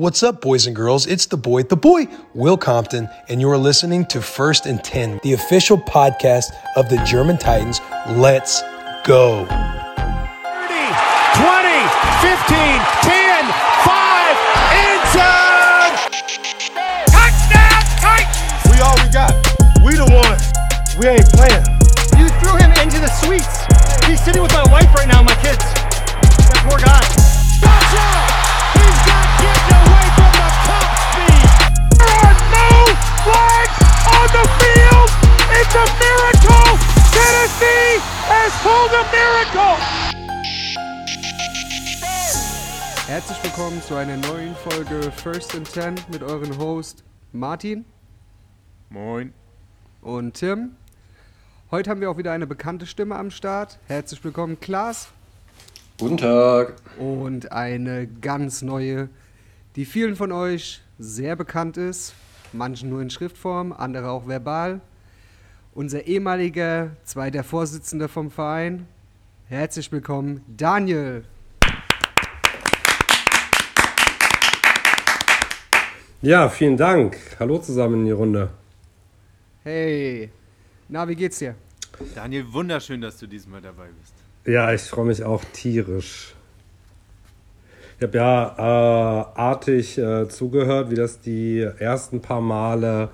What's up, boys and girls? It's the boy, the boy, Will Compton, and you're listening to First and 10, the official podcast of the German Titans. Let's go. 30, 20, 15, 10, 5, inside! Touchdown, Titans! We all we got. We the ones. We ain't playing. You threw him into the suites. He's sitting with my wife right now, my kids. That poor guy. Gotcha! The field. It's a miracle. Tennessee has pulled a miracle. Herzlich willkommen zu einer neuen Folge First and Ten mit euren Host Martin Moin. und Tim. Heute haben wir auch wieder eine bekannte Stimme am Start. Herzlich willkommen, Klaas. Guten Tag. Und eine ganz neue, die vielen von euch sehr bekannt ist. Manchen nur in Schriftform, andere auch verbal. Unser ehemaliger zweiter Vorsitzender vom Verein. Herzlich willkommen, Daniel. Ja, vielen Dank. Hallo zusammen in die Runde. Hey, na, wie geht's dir? Daniel, wunderschön, dass du diesmal dabei bist. Ja, ich freue mich auch tierisch. Ich habe ja äh, artig äh, zugehört, wie das die ersten paar Male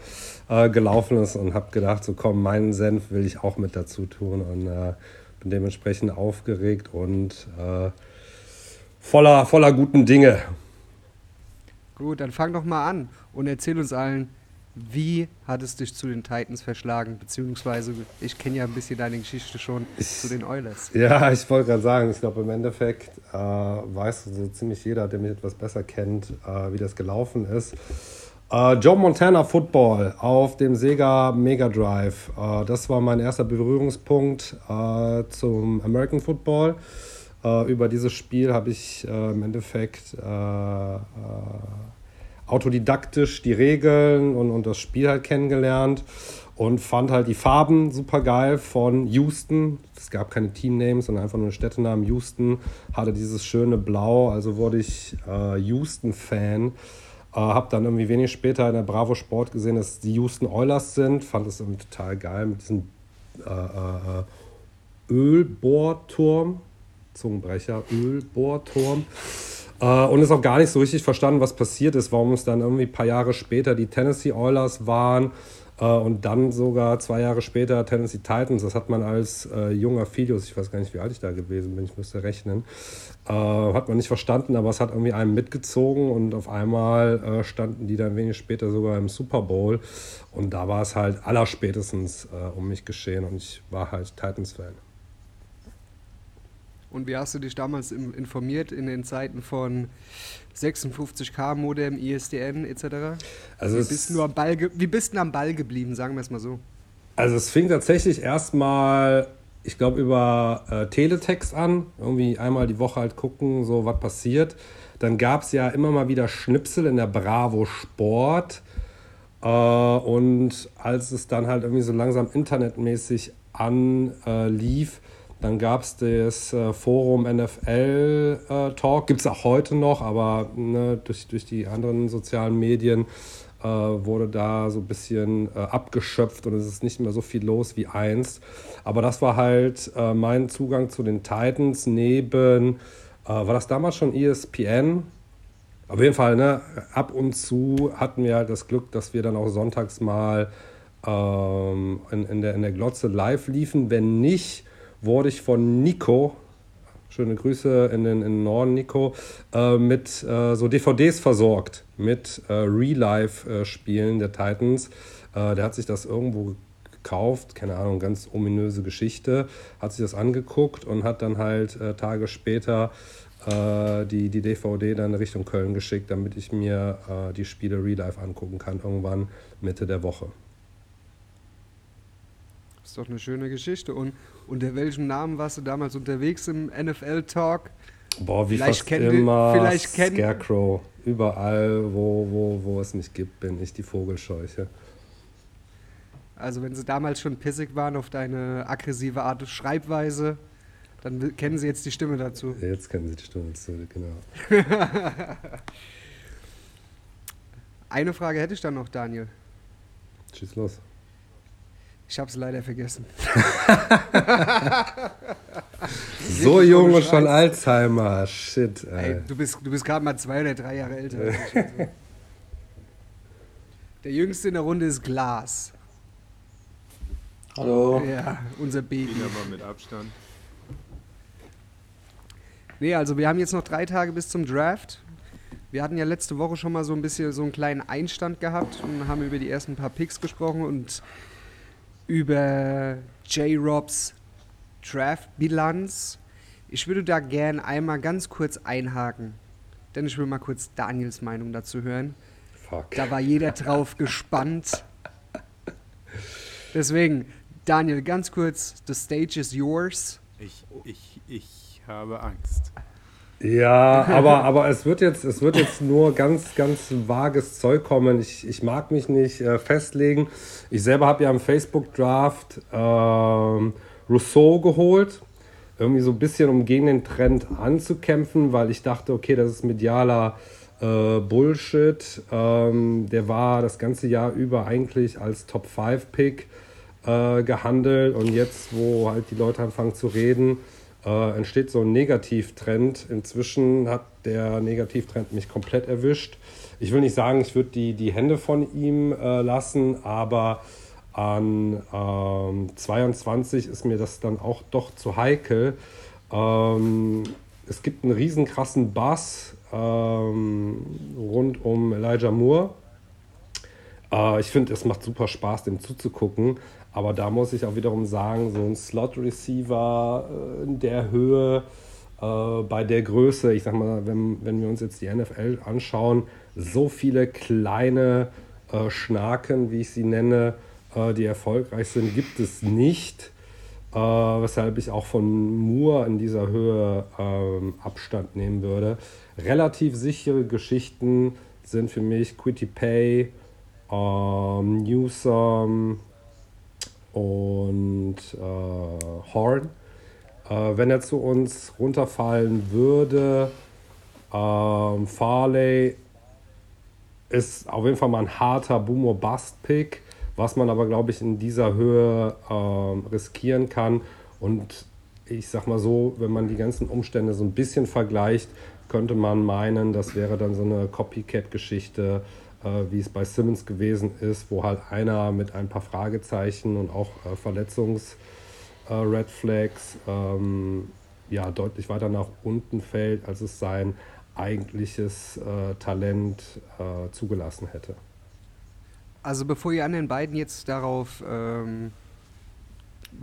äh, gelaufen ist und habe gedacht, so komm, meinen Senf will ich auch mit dazu tun und äh, bin dementsprechend aufgeregt und äh, voller, voller guten Dinge. Gut, dann fang doch mal an und erzähl uns allen, wie hat es dich zu den Titans verschlagen? Beziehungsweise, ich kenne ja ein bisschen deine Geschichte schon zu den Oilers. Ja, ich wollte gerade sagen, ich glaube im Endeffekt äh, weiß so ziemlich jeder, der mich etwas besser kennt, äh, wie das gelaufen ist. Äh, Joe Montana Football auf dem Sega Mega Drive. Äh, das war mein erster Berührungspunkt äh, zum American Football. Äh, über dieses Spiel habe ich im Endeffekt autodidaktisch die Regeln und, und das Spiel halt kennengelernt und fand halt die Farben super geil von Houston. Es gab keine Teamnames, sondern einfach nur Städtenamen. Houston hatte dieses schöne Blau, also wurde ich äh, Houston-Fan. Äh, hab dann irgendwie wenig später in der Bravo Sport gesehen, dass die Houston Oilers sind. Fand das irgendwie total geil mit diesem äh, äh, Ölbohrturm. Zungenbrecher, Ölbohrturm. Äh, und ist auch gar nicht so richtig verstanden, was passiert ist, warum es dann irgendwie ein paar Jahre später die Tennessee Oilers waren äh, und dann sogar zwei Jahre später Tennessee Titans. Das hat man als äh, junger Filius, ich weiß gar nicht, wie alt ich da gewesen bin, ich müsste rechnen, äh, hat man nicht verstanden, aber es hat irgendwie einen mitgezogen und auf einmal äh, standen die dann wenig später sogar im Super Bowl und da war es halt allerspätestens äh, um mich geschehen und ich war halt Titans-Fan. Und wie hast du dich damals informiert in den Zeiten von 56K Modem, ISDN etc.? Also wie, bist du am Ball wie bist du am Ball geblieben, sagen wir es mal so? Also es fing tatsächlich erstmal, ich glaube, über äh, Teletext an. Irgendwie einmal die Woche halt gucken, so was passiert. Dann gab es ja immer mal wieder Schnipsel in der Bravo Sport. Äh, und als es dann halt irgendwie so langsam internetmäßig anlief, äh, lief, dann gab es das äh, Forum NFL äh, Talk, gibt es auch heute noch, aber ne, durch, durch die anderen sozialen Medien äh, wurde da so ein bisschen äh, abgeschöpft und es ist nicht mehr so viel los wie einst. Aber das war halt äh, mein Zugang zu den Titans neben, äh, war das damals schon ESPN? Auf jeden Fall, ne, ab und zu hatten wir halt das Glück, dass wir dann auch sonntags mal ähm, in, in, der, in der Glotze live liefen. Wenn nicht, wurde ich von Nico, schöne Grüße in den, in den Norden, Nico, äh, mit äh, so DVDs versorgt, mit äh, Real-Life-Spielen der Titans. Äh, der hat sich das irgendwo gekauft, keine Ahnung, ganz ominöse Geschichte, hat sich das angeguckt und hat dann halt äh, Tage später äh, die, die DVD dann Richtung Köln geschickt, damit ich mir die Spiele Real Life angucken kann, irgendwann Mitte der Woche. Das ist doch eine schöne Geschichte. Und unter welchem Namen warst du damals unterwegs im NFL-Talk? Boah, wie Vielleicht fast immer vielleicht kennt- Scarecrow. Überall, wo, wo, wo es mich gibt, bin ich die Vogelscheuche. Also wenn sie damals schon pissig waren auf deine aggressive Art und Schreibweise, dann kennen sie jetzt die Stimme dazu. Jetzt kennen Sie die Stimme zu, genau. Eine Frage hätte ich dann noch, Daniel. Schieß los. Ich habe es leider vergessen. So jung und schon Alzheimer. Shit, ey. Ey, du bist, du bist gerade mal zwei oder drei Jahre älter. Also. Der Jüngste in der Runde ist Glas. Hallo. Ja, unser Baby. Wieder mal mit Abstand. Nee, also wir haben jetzt noch drei Tage bis zum Draft. Wir hatten ja letzte Woche schon mal so ein bisschen so einen kleinen Einstand gehabt und haben über die ersten paar Picks gesprochen und über J-Robs Draft-Bilanz. Ich würde da gern einmal ganz kurz einhaken, denn ich will mal kurz Daniels Meinung dazu hören. Fuck. Da war jeder drauf gespannt. Deswegen, Daniel, ganz kurz, the stage is yours. Ich, ich, ich habe Angst. Ja, aber, aber es, wird jetzt, es wird jetzt nur ganz, ganz vages Zeug kommen. Ich, ich mag mich nicht äh, festlegen. Ich selber habe ja im Facebook-Draft ähm, Rousseau geholt. Irgendwie so ein bisschen, um gegen den Trend anzukämpfen, weil ich dachte, okay, das ist medialer äh, Bullshit. Ähm, der war das ganze Jahr über eigentlich als Top-5-Pick äh, gehandelt und jetzt, wo halt die Leute anfangen zu reden, äh, entsteht so ein Negativtrend. Inzwischen hat der Negativtrend mich komplett erwischt. Ich will nicht sagen, ich würde die, die Hände von ihm äh, lassen, aber an ähm, 22 ist mir das dann auch doch zu heikel. Ähm, es gibt einen riesen krassen Bass ähm, rund um Elijah Moore. Äh, ich finde, es macht super Spaß, dem zuzugucken. Aber da muss ich auch wiederum sagen, so ein Slot-Receiver äh, in der Höhe, äh, bei der Größe, ich sag mal, wenn, wenn wir uns jetzt die NFL anschauen, so viele kleine äh, Schnaken, wie ich sie nenne, äh, die erfolgreich sind, gibt es nicht. Äh, weshalb ich auch von Moore in dieser Höhe ähm, Abstand nehmen würde. Relativ sichere Geschichten sind für mich Quitty Pay, ähm, Newsom und äh, Horn. Äh, wenn er zu uns runterfallen würde, ähm, Farley ist auf jeden Fall mal ein harter Boomer Bust Pick, was man aber glaube ich in dieser Höhe ähm, riskieren kann. Und ich sag mal so, wenn man die ganzen Umstände so ein bisschen vergleicht, könnte man meinen, das wäre dann so eine Copycat-Geschichte, äh, wie es bei Simmons gewesen ist, wo halt einer mit ein paar Fragezeichen und auch äh, Verletzungs-Red Flags ähm, ja, deutlich weiter nach unten fällt, als es sein eigentliches äh, Talent äh, zugelassen hätte. Also bevor ihr an den beiden jetzt darauf ähm,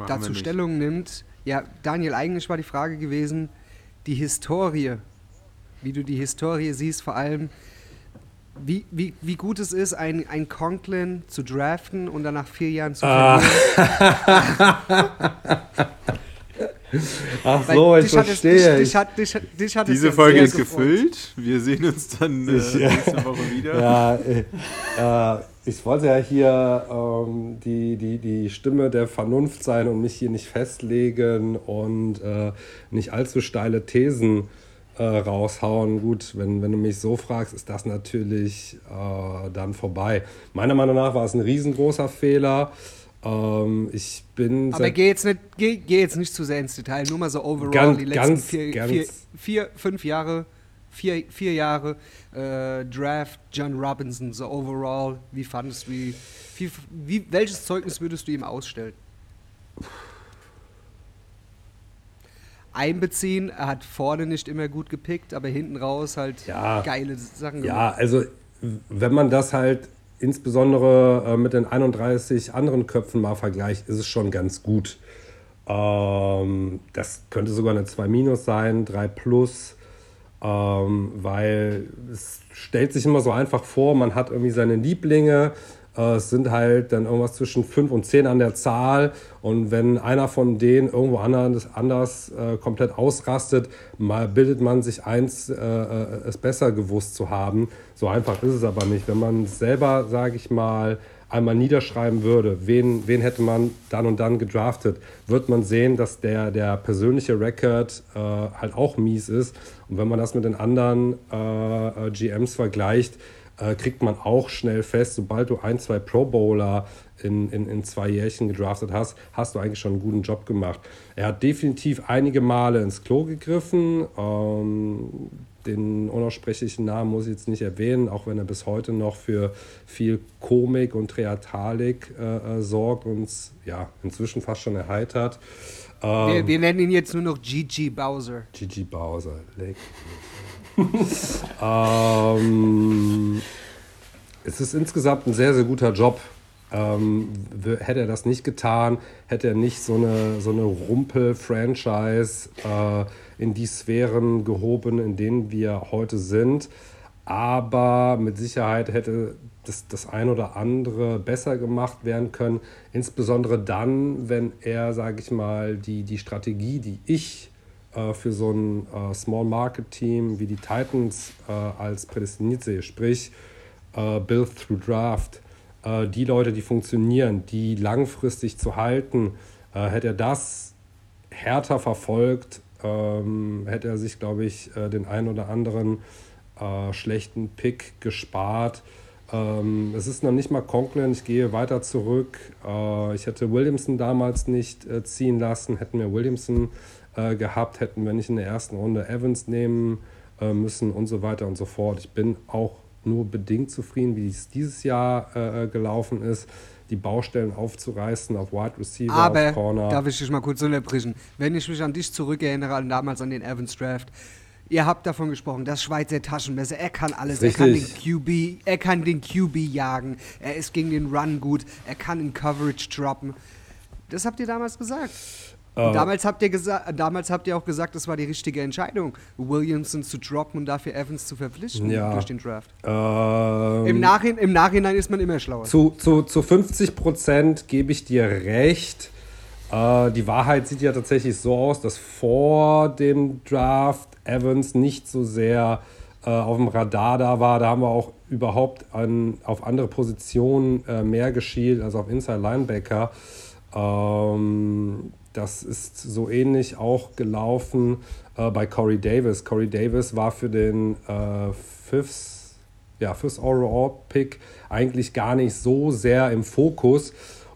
dazu. Stellung nimmt, ja, Daniel, eigentlich war die Frage gewesen, die Historie, wie du die Historie siehst, vor allem, wie, wie, wie gut es ist, ein, ein Conklin zu draften und dann nach vier Jahren zu Ah. verlieren. Ach Weil so, ich dich hat es- verstehe. Dich, dich, hat, dich, dich hat es Diese Folge ist gefreut. gefüllt. Wir sehen uns dann äh, Ich, nächste Woche wieder. Ja, äh, äh, ich wollte ja hier ähm, die, die, die Stimme der Vernunft sein und mich hier nicht festlegen und äh, nicht allzu steile Thesen äh, raushauen. Gut, wenn, wenn du mich so fragst, ist das natürlich äh, dann vorbei. Meiner Meinung nach war es ein riesengroßer Fehler. Ähm, ich bin Aber geh jetzt, nicht, geh, geh jetzt nicht zu sehr ins Detail, nur mal so overall Ganz- die letzten ganz- vier, ganz- vier, vier, fünf Jahre, vier, vier Jahre äh, Draft, John Robinson, so overall, wie fandest du, wie, wie, welches Zeugnis würdest du ihm ausstellen? Einbeziehen, er hat vorne nicht immer gut gepickt, aber hinten raus halt Ja. geile Sachen Ja, also wenn man das halt insbesondere äh, mit den 31 anderen Köpfen mal vergleicht, ist es schon ganz gut. Ähm, das könnte sogar eine 2 minus sein, 3 plus, ähm, weil es stellt sich immer so einfach vor, man hat irgendwie seine Lieblinge. Äh, es sind halt dann irgendwas zwischen 5 und 10 an der Zahl. Und wenn einer von denen irgendwo anders, anders äh, komplett ausrastet, mal bildet man sich eins, äh, äh, es besser gewusst zu haben. So einfach ist es aber nicht. Wenn man selber, sage ich mal, einmal niederschreiben würde, wen, wen hätte man dann und dann gedraftet, wird man sehen, dass der, der persönliche Record äh, halt auch mies ist. Und wenn man das mit den anderen äh, GMs vergleicht, äh, kriegt man auch schnell fest, sobald du ein, zwei Pro Bowler in, in, in zwei Jährchen gedraftet hast, hast du eigentlich schon einen guten Job gemacht. Er hat definitiv einige Male ins Klo gegriffen. Ähm, den unaussprechlichen Namen muss ich jetzt nicht erwähnen, auch wenn er bis heute noch für viel Komik und Theatralik äh, äh, sorgt und ja, inzwischen fast schon erheitert. Ähm, Wir, wir nennen ihn jetzt nur noch Gigi Bowser. Gigi Bowser, leck. Ähm, es ist insgesamt ein sehr, sehr guter Job. Ähm, hätte er das nicht getan, hätte er nicht so eine, so eine Rumpel-Franchise äh, in die Sphären gehoben, in denen wir heute sind. Aber mit Sicherheit hätte das, das ein oder andere besser gemacht werden können. Insbesondere dann, wenn er, sage ich mal, die, die Strategie, die ich äh, für so ein äh, Small Market Team wie die Titans äh, als prädestiniert sehe, sprich äh, Build through Draft, die Leute, die funktionieren, die langfristig zu halten, hätte er das härter verfolgt, ähm, hätte er sich, glaube ich, den ein oder anderen schlechten Pick gespart. Ähm, es ist noch nicht mal Conklin, ich gehe weiter zurück. Äh, ich hätte Williamson damals nicht äh, ziehen lassen. Hätten wir Williamson äh, gehabt, hätten wir nicht in der ersten Runde Evans nehmen äh, müssen und so weiter und so fort. Ich bin auch nur bedingt zufrieden, wie es dieses Jahr äh, gelaufen ist. Die Baustellen aufzureißen auf Wide Receiver, Aber, auf Corner. darf ich dich mal kurz unterbrechen? Wenn ich mich an dich zurückerinnere, an damals an den Evans Draft, ihr habt davon gesprochen, das Schweizer Taschenmesser, er kann alles, er kann den. QB, er kann den QB jagen, er ist gegen den Run gut, er kann in Coverage droppen. Das habt ihr damals gesagt. Äh. Und damals habt, ihr gesa damals habt ihr auch gesagt, das war die richtige Entscheidung, Williamson zu droppen und dafür Evans zu verpflichten Ja. durch den Draft. Ähm, Im, Nachhin Im Nachhinein ist man immer schlauer. Zu, zu, zu 50 Prozent gebe ich dir recht. Äh, die Wahrheit sieht ja tatsächlich so aus, dass vor dem Draft Evans nicht so sehr äh, auf dem Radar da war. Da haben wir auch überhaupt an, auf andere Positionen äh, mehr geschielt, also auf Inside Linebacker. Ähm, das ist so ähnlich auch gelaufen äh, bei Corey Davis. Corey Davis war für den äh, Fifth, ja, Fifth Overall Pick eigentlich gar nicht so sehr im Fokus.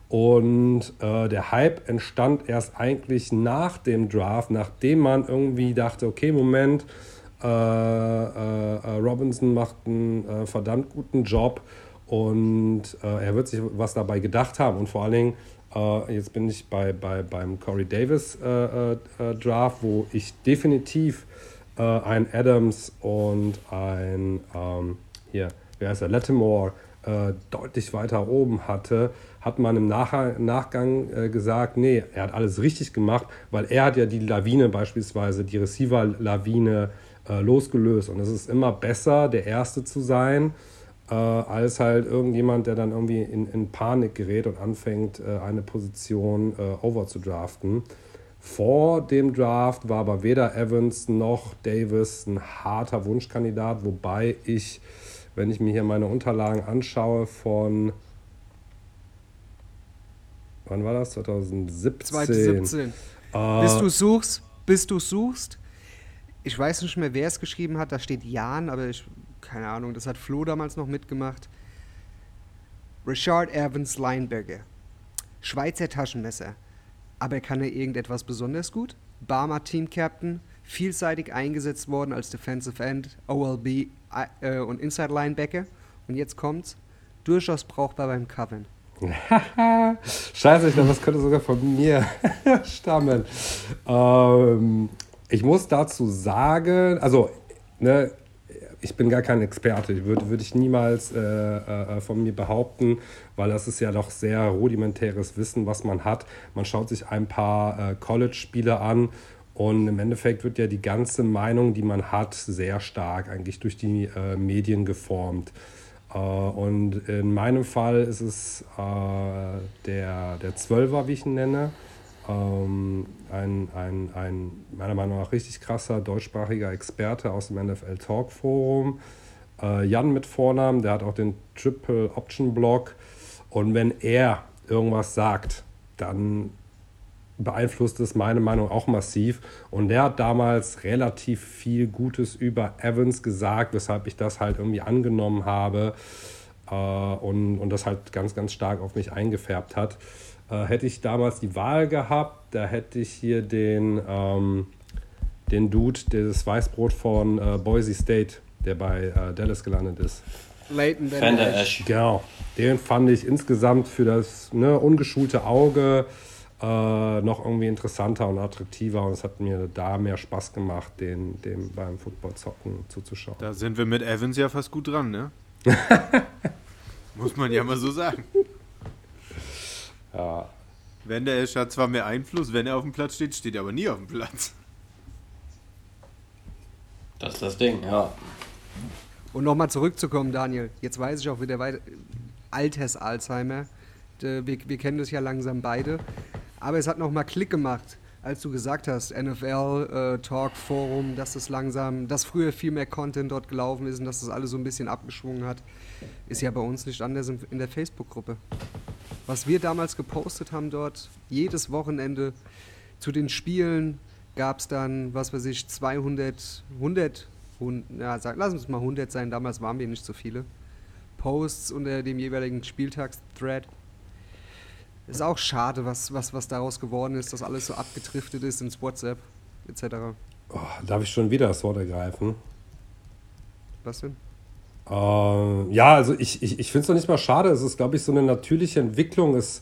Und äh, der Hype entstand erst eigentlich nach dem Draft, nachdem man irgendwie dachte, okay, Moment, äh, äh, äh, Robinson macht einen äh, verdammt guten Job und er wird sich was dabei gedacht haben. Und vor allen Dingen, äh, jetzt bin ich bei, bei, beim Corey Davis äh, äh, Draft, wo ich definitiv ein Adams und ein, ähm, hier, wer heißt er, Lattimore deutlich weiter oben hatte, hat man im Nach Nachgang äh, gesagt, nee, er hat alles richtig gemacht, weil er hat ja die Lawine beispielsweise, die Receiver-Lawine äh, losgelöst. Und es ist immer besser, der Erste zu sein, äh, als halt irgendjemand, der dann irgendwie in, in Panik gerät und anfängt, äh, eine Position äh, over zu draften. Vor dem Draft war aber weder Evans noch Davis ein harter Wunschkandidat, wobei ich, wenn ich mir hier meine Unterlagen anschaue, von wann war das? 2017. 2017. Äh, Bis du suchst, bis du suchst. Ich weiß nicht mehr, wer es geschrieben hat. Da steht Jan, aber ich, keine Ahnung, das hat Flo damals noch mitgemacht. Richard Evans Lineberger. Schweizer Taschenmesser. Aber kann er irgendetwas besonders gut? Barmer Team Captain, vielseitig eingesetzt worden als Defensive End, OLB äh, und Inside Linebacker. Und jetzt kommt's. Durchaus brauchbar beim Covern. Scheiße, ich glaube, das könnte sogar von mir stammen. Ähm, ich muss dazu sagen, also, ne, ich bin gar kein Experte, würde würd ich niemals äh, äh, von mir behaupten, weil das ist ja doch sehr rudimentäres Wissen, was man hat. Man schaut sich ein paar äh, College-Spiele an und im Endeffekt wird ja die ganze Meinung, die man hat, sehr stark eigentlich durch die äh, Medien geformt. Äh, und in meinem Fall ist es äh, der, der Zwölfer, wie ich ihn nenne. Ähm, ein, ein, ein meiner Meinung nach richtig krasser deutschsprachiger Experte aus dem NFL Talk Forum. Äh, Jan mit Vornamen, der hat auch den Triple Option Blog. Und wenn er irgendwas sagt, dann beeinflusst es meine Meinung auch massiv. Und der hat damals relativ viel Gutes über Evans gesagt, weshalb ich das halt irgendwie angenommen habe äh, und, und das halt ganz, ganz stark auf mich eingefärbt hat. Äh, hätte ich damals die Wahl gehabt, da hätte ich hier den, ähm, den Dude, das Weißbrot von äh, Boise State, der bei äh, Dallas gelandet ist. Leighton Van Der der. Esch. Genau, den fand ich insgesamt für das ne, ungeschulte Auge äh, noch irgendwie interessanter und attraktiver und es hat mir da mehr Spaß gemacht, den, dem beim Football-Zocken zuzuschauen. Da sind wir mit Evans ja fast gut dran, ne? Muss man ja mal so sagen. Ja, Wenn der Esch hat zwar mehr Einfluss, wenn er auf dem Platz steht, steht er aber nie auf dem Platz. Das ist das Ding, ja. Und nochmal zurückzukommen, Daniel. Jetzt weiß ich auch wieder weiter. Alters Alzheimer. Wir, wir kennen das ja langsam beide. Aber es hat nochmal Klick gemacht, als du gesagt hast, NFL, äh, Talk, Forum, dass das langsam, dass früher viel mehr Content dort gelaufen ist und dass das alles so ein bisschen abgeschwungen hat. Ist ja bei uns nicht anders in der Facebook-Gruppe. Was wir damals gepostet haben dort, jedes Wochenende zu den Spielen gab es dann, was weiß ich, 200, 100, 100 ja, sag, lass uns mal 100 sein, damals waren wir nicht so viele, Posts unter dem jeweiligen Spieltagsthread. Ist auch schade, was, was, was daraus geworden ist, dass alles so abgedriftet ist ins WhatsApp etc. oh, darf ich schon wieder das Wort ergreifen? Was denn? Ähm, ja, also ich, ich, ich finde es noch nicht mal schade. Es ist, glaube ich, so eine natürliche Entwicklung. Es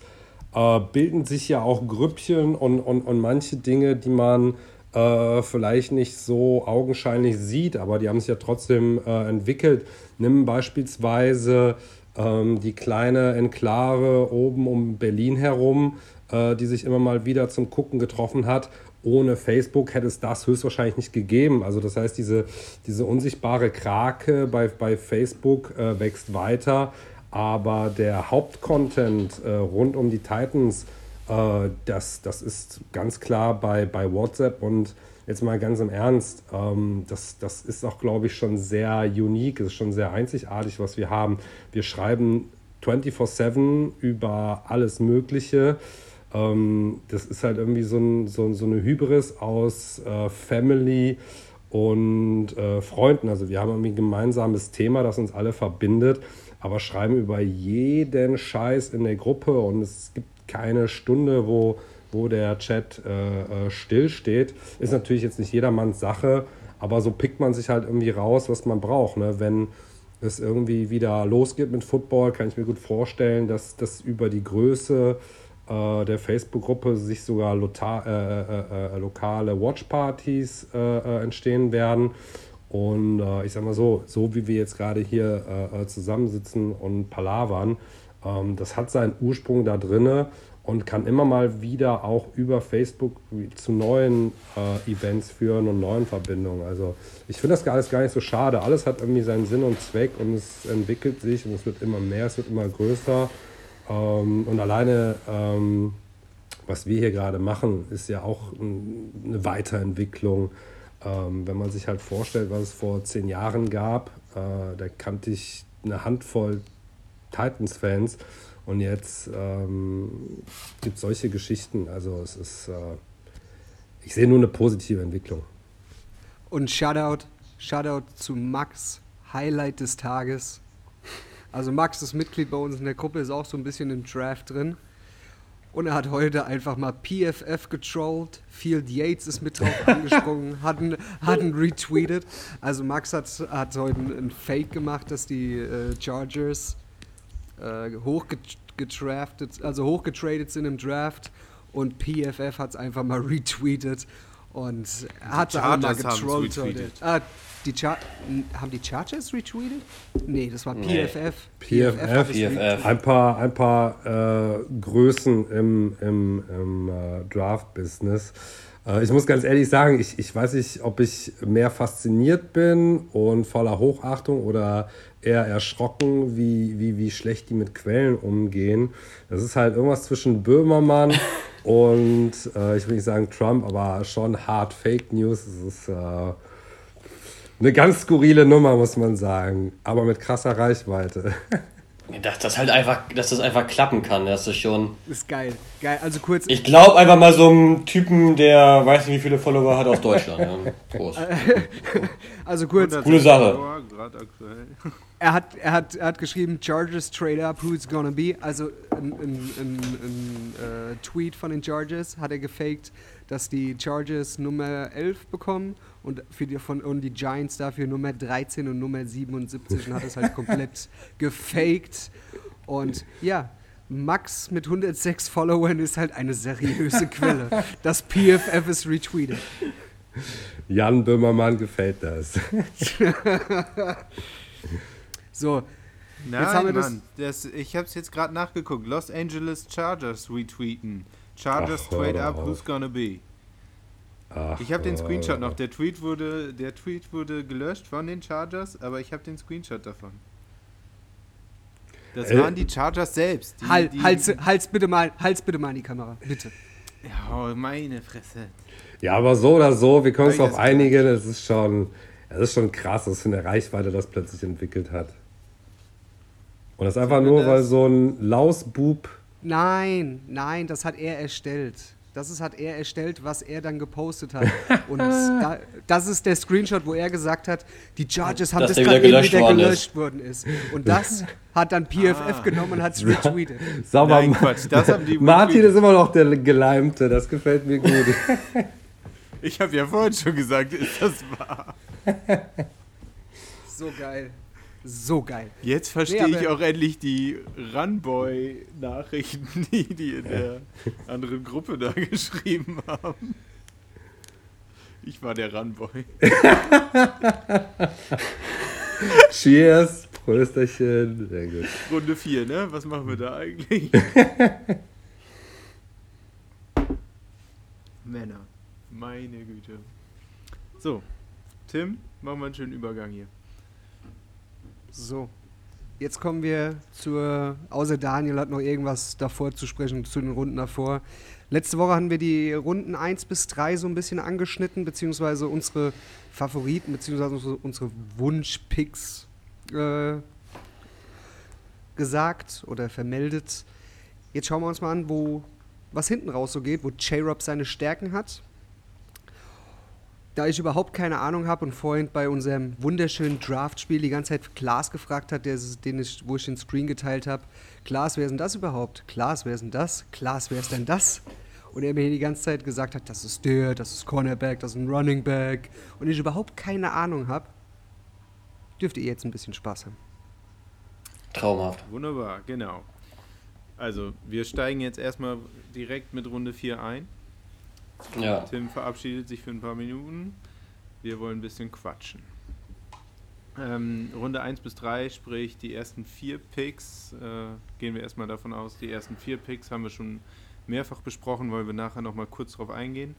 äh, bilden sich ja auch Grüppchen und, und, und manche Dinge, die man äh, vielleicht nicht so augenscheinlich sieht, aber die haben sich ja trotzdem äh, entwickelt. Nimm beispielsweise ähm, die kleine Enklave oben um Berlin herum, äh, die sich immer mal wieder zum Gucken getroffen hat. Ohne Facebook hätte es das höchstwahrscheinlich nicht gegeben. Also das heißt, diese, diese unsichtbare Krake bei, bei Facebook äh, wächst weiter, aber der Hauptcontent äh, rund um die Titans, äh, das, das ist ganz klar bei, bei WhatsApp und jetzt mal ganz im Ernst, ähm, das, das ist auch, glaube ich, schon sehr unique, ist schon sehr einzigartig, was wir haben. Wir schreiben 24-7 über alles Mögliche. Ähm, das ist halt irgendwie so, ein, so, so eine Hybris aus äh, Family und äh, Freunden. Also wir haben irgendwie ein gemeinsames Thema, das uns alle verbindet, aber schreiben über jeden Scheiß in der Gruppe und es gibt keine Stunde, wo, wo der Chat äh, äh, stillsteht. Ist natürlich jetzt nicht jedermanns Sache, aber so pickt man sich halt irgendwie raus, was man braucht. Ne? Wenn es irgendwie wieder losgeht mit Football, kann ich mir gut vorstellen, dass das über die Größe äh, der Facebook-Gruppe sich sogar äh, äh, äh, lokale Watchpartys äh, entstehen werden. Und ich sag mal so, so wie wir jetzt gerade hier zusammensitzen und palavern, ähm, das hat seinen Ursprung da drinne und kann immer mal wieder auch über Facebook zu neuen äh, Events führen und neuen Verbindungen. Also ich finde das alles gar nicht so schade. Alles hat irgendwie seinen Sinn und Zweck und es entwickelt sich und es wird immer mehr, es wird immer größer. Ähm, und alleine, ähm, was wir hier gerade machen, ist ja auch ein, eine Weiterentwicklung. Ähm, wenn man sich halt vorstellt, was es vor zehn Jahren gab, äh, da kannte ich eine Handvoll Titans-Fans und jetzt gibt es solche Geschichten. Also es ist, äh, ich sehe nur eine positive Entwicklung. Und Shoutout, Shoutout zu Max, Highlight des Tages. Also Max ist Mitglied bei uns in der Gruppe, ist auch so ein bisschen im Draft drin. Und er hat heute einfach mal PFF getrollt. Field Yates ist mit drauf angesprungen, hat ihn, hat ihn retweetet. Also Max hat, hat heute ein Fake gemacht, dass die äh, Chargers äh, hochgedraftet, also hochgetradet sind im Draft. Und PFF hat es einfach mal retweetet. Und hat sie alle mal getrollt heute. Ah, die Char haben die Chargers retweetet? Nee, das war Nee. PFF. PFF, PFF. Ein paar, ein paar äh, Größen im, im, im äh, Draft-Business. Äh, ich muss ganz ehrlich sagen, ich, ich weiß nicht, ob ich mehr fasziniert bin und voller Hochachtung oder eher erschrocken, wie, wie, wie schlecht die mit Quellen umgehen. Das ist halt irgendwas zwischen Böhmermann und, äh, ich will nicht sagen Trump, aber schon hart Fake News. Es ist äh, eine ganz skurrile Nummer, muss man sagen, aber mit krasser Reichweite. Dass das halt einfach, dass das einfach klappen kann, das ist schon. Ist geil. Geil. Also kurz. Ich glaube einfach mal so einem Typen, der weiß nicht, wie viele Follower hat aus Deutschland. ja. Prost. Also kurz. Coole Sache. Aktuell. Er hat, er, hat, er hat geschrieben, Chargers trade up, who's gonna be? Also ein, ein, ein, ein äh, Tweet von den Chargers hat er gefaked, dass die Chargers Nummer 11 bekommen und, für die, von, und die Giants dafür Nummer 13 und Nummer 77 und hat es halt komplett gefaked. Und ja, Max mit 106 Followern ist halt eine seriöse Quelle. Das PFF ist retweetet. Jan Böhmermann gefällt das. So, Nein, haben wir das- Mann. Das, ich hab's jetzt gerade nachgeguckt. Los Angeles Chargers retweeten. Chargers Ach, trade up, auf. who's gonna be? Ach, Ich habe den Screenshot noch. Der Tweet wurde, der Tweet wurde gelöscht von den Chargers, aber ich habe den Screenshot davon. Das Äh, waren die Chargers selbst. Die, halt, die, halt's, halt's, bitte mal, halt's bitte mal in die Kamera, bitte. Oh, meine Fresse. Ja, aber so oder so, wir können uns darauf einigen, es ist schon, es ist schon krass, was für eine Reichweite das plötzlich entwickelt hat. Und das einfach Sehen wir nur, das? weil so ein Lausbub. Nein, nein, das hat er erstellt. Das ist, hat er erstellt, was er dann gepostet hat. Und da, das ist der Screenshot, wo er gesagt hat, die Chargers haben Dass das gerade wieder eben gelöscht wieder worden gelöscht worden ist. Und das hat dann PFF Ah. genommen und hat es retweetet. Sauber. Nein, Quatsch, das haben die Martin retweetet. ist immer noch der Geleimte, das gefällt mir gut. Ich habe ja vorhin schon gesagt, ist das wahr? So geil. So geil. Jetzt verstehe Nee, ich auch endlich die Runboy-Nachrichten, die die in der anderen Gruppe da geschrieben haben. Ich war der Runboy. Cheers, Prösterchen, sehr gut. Runde 4, ne? Was machen wir da eigentlich? Männer. Meine Güte. So, Tim, machen wir einen schönen Übergang hier. So. Jetzt kommen wir zur, außer Daniel hat noch irgendwas davor zu sprechen, zu den Runden davor. Letzte Woche haben wir die Runden 1 bis 3 so ein bisschen angeschnitten, beziehungsweise unsere Favoriten, beziehungsweise unsere, Wunschpicks äh, gesagt oder vermeldet. Jetzt schauen wir uns mal an, wo was hinten raus so geht, wo J-Rob seine Stärken hat. Da ich überhaupt keine Ahnung habe und vorhin bei unserem wunderschönen Draft-Spiel die ganze Zeit Klaas gefragt hat, der, den ich, wo ich den Screen geteilt habe, Klaas, wer ist denn das überhaupt? Klaas, wer ist denn das? Klaas, wer ist denn das? Und er mir die ganze Zeit gesagt hat, das ist der, das ist Cornerback, das ist ein Running Back und ich überhaupt keine Ahnung habe, dürft ihr jetzt ein bisschen Spaß haben. Traumhaft. Wunderbar, genau. Also, wir steigen jetzt erstmal direkt mit Runde 4 ein. Ja. Tim verabschiedet sich für ein paar Minuten. Wir wollen ein bisschen quatschen. Ähm, Runde 1 bis 3, sprich die ersten vier Picks, äh, gehen wir erstmal davon aus, die ersten vier Picks haben wir schon mehrfach besprochen, wollen wir nachher nochmal kurz drauf eingehen.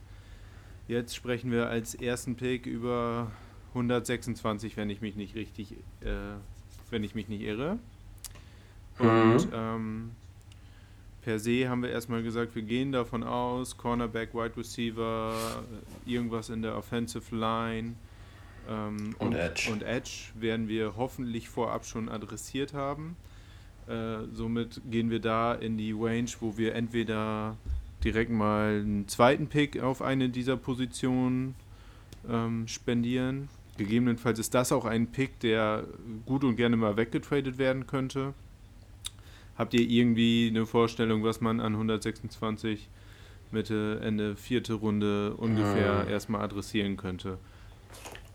Jetzt sprechen wir als ersten Pick über 126, wenn ich mich nicht richtig, äh, wenn ich mich nicht irre. Und Mhm. ähm, per se haben wir erstmal gesagt, wir gehen davon aus, Cornerback, Wide Receiver, irgendwas in der Offensive Line ähm, Und Edge. und Edge werden wir hoffentlich vorab schon adressiert haben. Äh, somit gehen wir da in die Range, wo wir entweder direkt mal einen zweiten Pick auf eine dieser Positionen ähm, spendieren. Gegebenenfalls ist das auch ein Pick, der gut und gerne mal weggetradet werden könnte. Habt ihr irgendwie eine Vorstellung, was man an 126 Mitte, Ende vierte Runde ungefähr Hm. erstmal adressieren könnte?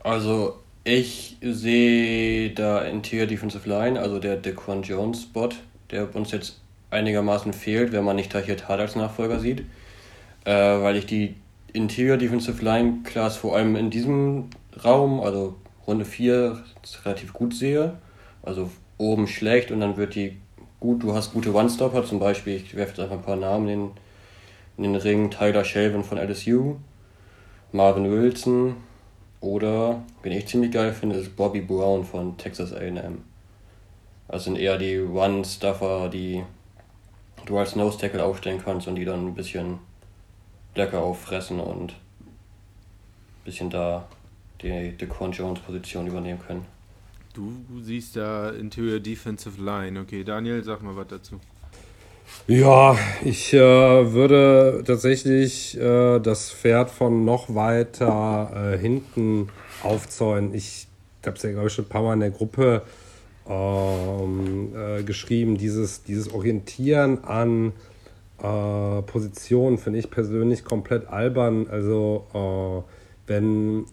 Also, ich sehe da Interior Defensive Line, also der Dequan Jones Spot, der uns jetzt einigermaßen fehlt, wenn man nicht Tahir Hart als Nachfolger sieht. Äh, weil ich die Interior Defensive Line Class vor allem in diesem Raum, also Runde 4, relativ gut sehe. Also oben schlecht und dann wird die gut, du hast gute One-Stopper, zum Beispiel, ich werfe jetzt einfach ein paar Namen in, in den Ring, Tyler Shelvin von LSU, Marvin Wilson, oder, wen ich ziemlich geil finde, ist Bobby Brown von Texas AM. Das sind eher die One-Stuffer, die du als Nose-Tackle aufstellen kannst und die dann ein bisschen lecker auffressen und ein bisschen da die Dequan Jones Position übernehmen können. Du siehst da Interior Defensive Line. Okay, Daniel, sag mal was dazu. Ja, ich äh, würde tatsächlich äh, das Pferd von noch weiter äh, hinten aufzäunen. Ich habe es ja, glaube ich, schon ein paar Mal in der Gruppe ähm, äh, geschrieben. Dieses, dieses Orientieren an äh, Positionen finde ich persönlich komplett albern. Also, äh, wenn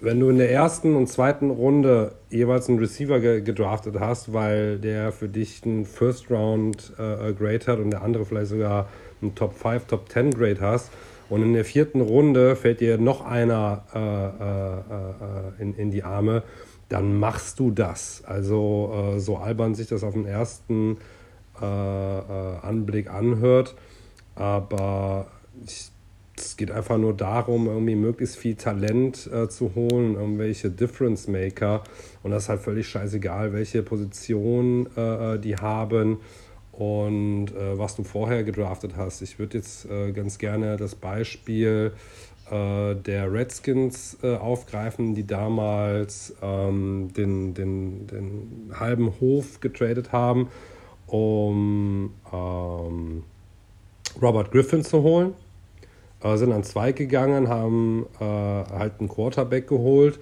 wenn du in der ersten und zweiten Runde jeweils einen Receiver ge gedraftet hast, weil der für dich einen First Round äh, Grade hat und der andere vielleicht sogar einen Top 5, Top 10 Grade hast und in der vierten Runde fällt dir noch einer äh, äh, äh, in, in die Arme, dann machst du das. Also äh, so albern sich das auf den ersten äh, Anblick anhört, aber ich es geht einfach nur darum, irgendwie möglichst viel Talent äh, zu holen, irgendwelche Difference Maker. Und das ist halt völlig scheißegal, welche Position äh, äh, die haben und äh, was du vorher gedraftet hast. Ich würde jetzt äh, ganz gerne das Beispiel äh, der Redskins aufgreifen, die damals ähm, den, den, den halben Hof getradet haben, um ähm, Robert Griffin zu holen äh, sind an zwei gegangen, haben äh, halt einen Quarterback geholt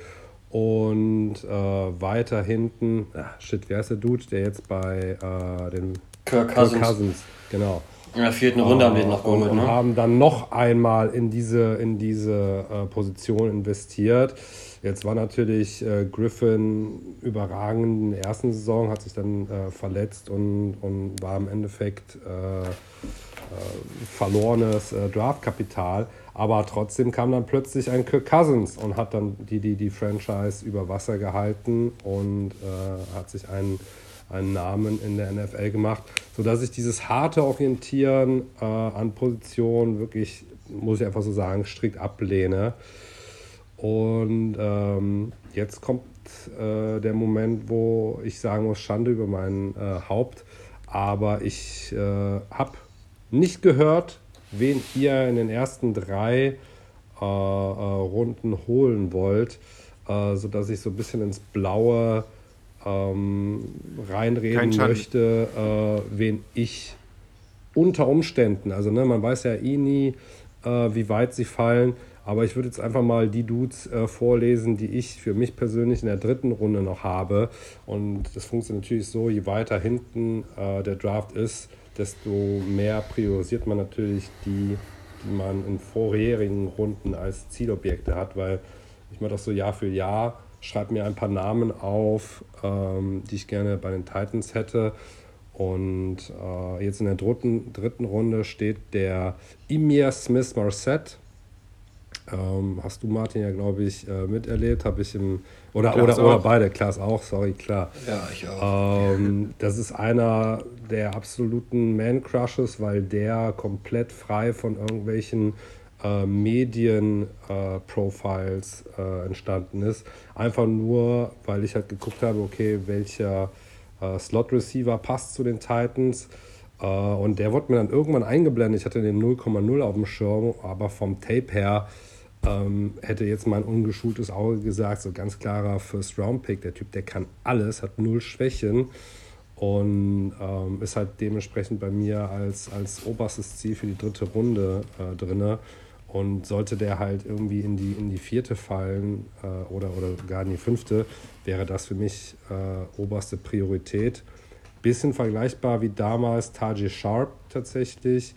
und äh, weiter hinten, ach, shit, wer ist der Dude, der jetzt bei äh, den Kirk Cousins. Kirk Cousins, genau. In der vierten Runde haben wir ihn noch geholt, und, ne? und haben dann noch einmal in diese, in diese äh, Position investiert. Jetzt war natürlich äh, Griffin überragend in der ersten Saison, hat sich dann äh, verletzt und, und war im Endeffekt äh, äh, verlorenes äh, Draftkapital. Aber trotzdem kam dann plötzlich ein Kirk Cousins und hat dann die, die, die Franchise über Wasser gehalten und äh, hat sich einen, einen Namen in der NFL gemacht, sodass ich dieses harte Orientieren an Positionen wirklich, muss ich einfach so sagen, strikt ablehne. Und ähm, jetzt kommt äh, der Moment, wo ich sagen muss, Schande über mein äh, Haupt. Aber ich äh, habe nicht gehört, wen ihr in den ersten drei äh, äh, Runden holen wollt, äh, sodass ich so ein bisschen ins Blaue ähm, reinreden möchte, äh, wen ich unter Umständen, also ne, man weiß ja eh nie, wie weit sie fallen, aber ich würde jetzt einfach mal die Dudes äh, vorlesen, die ich für mich persönlich in der dritten Runde noch habe. Und das funktioniert natürlich so, je weiter hinten äh, der Draft ist, desto mehr priorisiert man natürlich die, die man in vorherigen Runden als Zielobjekte hat, weil ich mache das so Jahr für Jahr, schreibe mir ein paar Namen auf, ähm, die ich gerne bei den Titans hätte. Und äh, jetzt in der dritten, dritten Runde steht der Emir Smith Marset. Ähm, hast du, Martin, ja, glaube ich, äh, miterlebt. Habe ich im. Oder, oder, oder beide, Klaas auch, sorry, klar. Ja, ich auch. Ähm, das ist einer der absoluten Man-Crushes, weil der komplett frei von irgendwelchen äh, Medien-Profiles äh, äh, entstanden ist. Einfach nur, weil ich halt geguckt habe, okay, welcher äh, Slot-Receiver passt zu den Titans. Äh, und der wurde mir dann irgendwann eingeblendet. Ich hatte den 0,0 auf dem Schirm, aber vom Tape her ähm, hätte jetzt mein ungeschultes Auge gesagt, so ganz klarer First-Round-Pick. Der Typ, der kann alles, hat null Schwächen und ähm, ist halt dementsprechend bei mir als, als oberstes Ziel für die dritte Runde äh, drin. Und sollte der halt irgendwie in die, in die vierte fallen äh, oder, oder gar in die fünfte, wäre das für mich äh, oberste Priorität. Bisschen vergleichbar wie damals Taji Sharp tatsächlich.